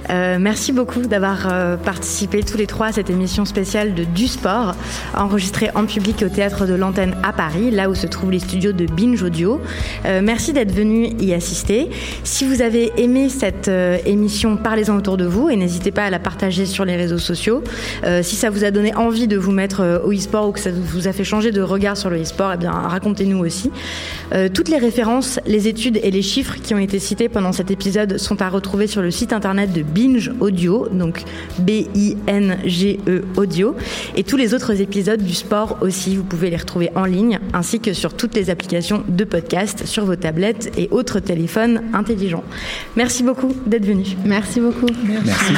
Euh, merci beaucoup d'avoir participé tous les trois à cette émission spéciale de Du Sport, enregistrée en public au théâtre de l'Antenne à Paris, là où se trouvent les studios de Binge Audio. Merci d'être venu y assister. Si vous avez aimé cette émission, parlez-en autour de vous et n'hésitez pas à la partager sur les réseaux sociaux. si ça vous a donné envie de vous mettre au e-sport ou que ça vous a fait changer de regard sur le e-sport, eh bien racontez-nous aussi. toutes les références, les études et les chiffres qui ont été cités pendant cet épisode sont à retrouver sur le site internet de Binge Audio, donc B-I-N-G-E Audio. Et tous les autres épisodes du sport aussi, vous pouvez les retrouver en ligne, ainsi que sur toutes les applications de podcast, sur vos tablettes et autres téléphones intelligents. Merci beaucoup d'être venu. Merci beaucoup. Merci.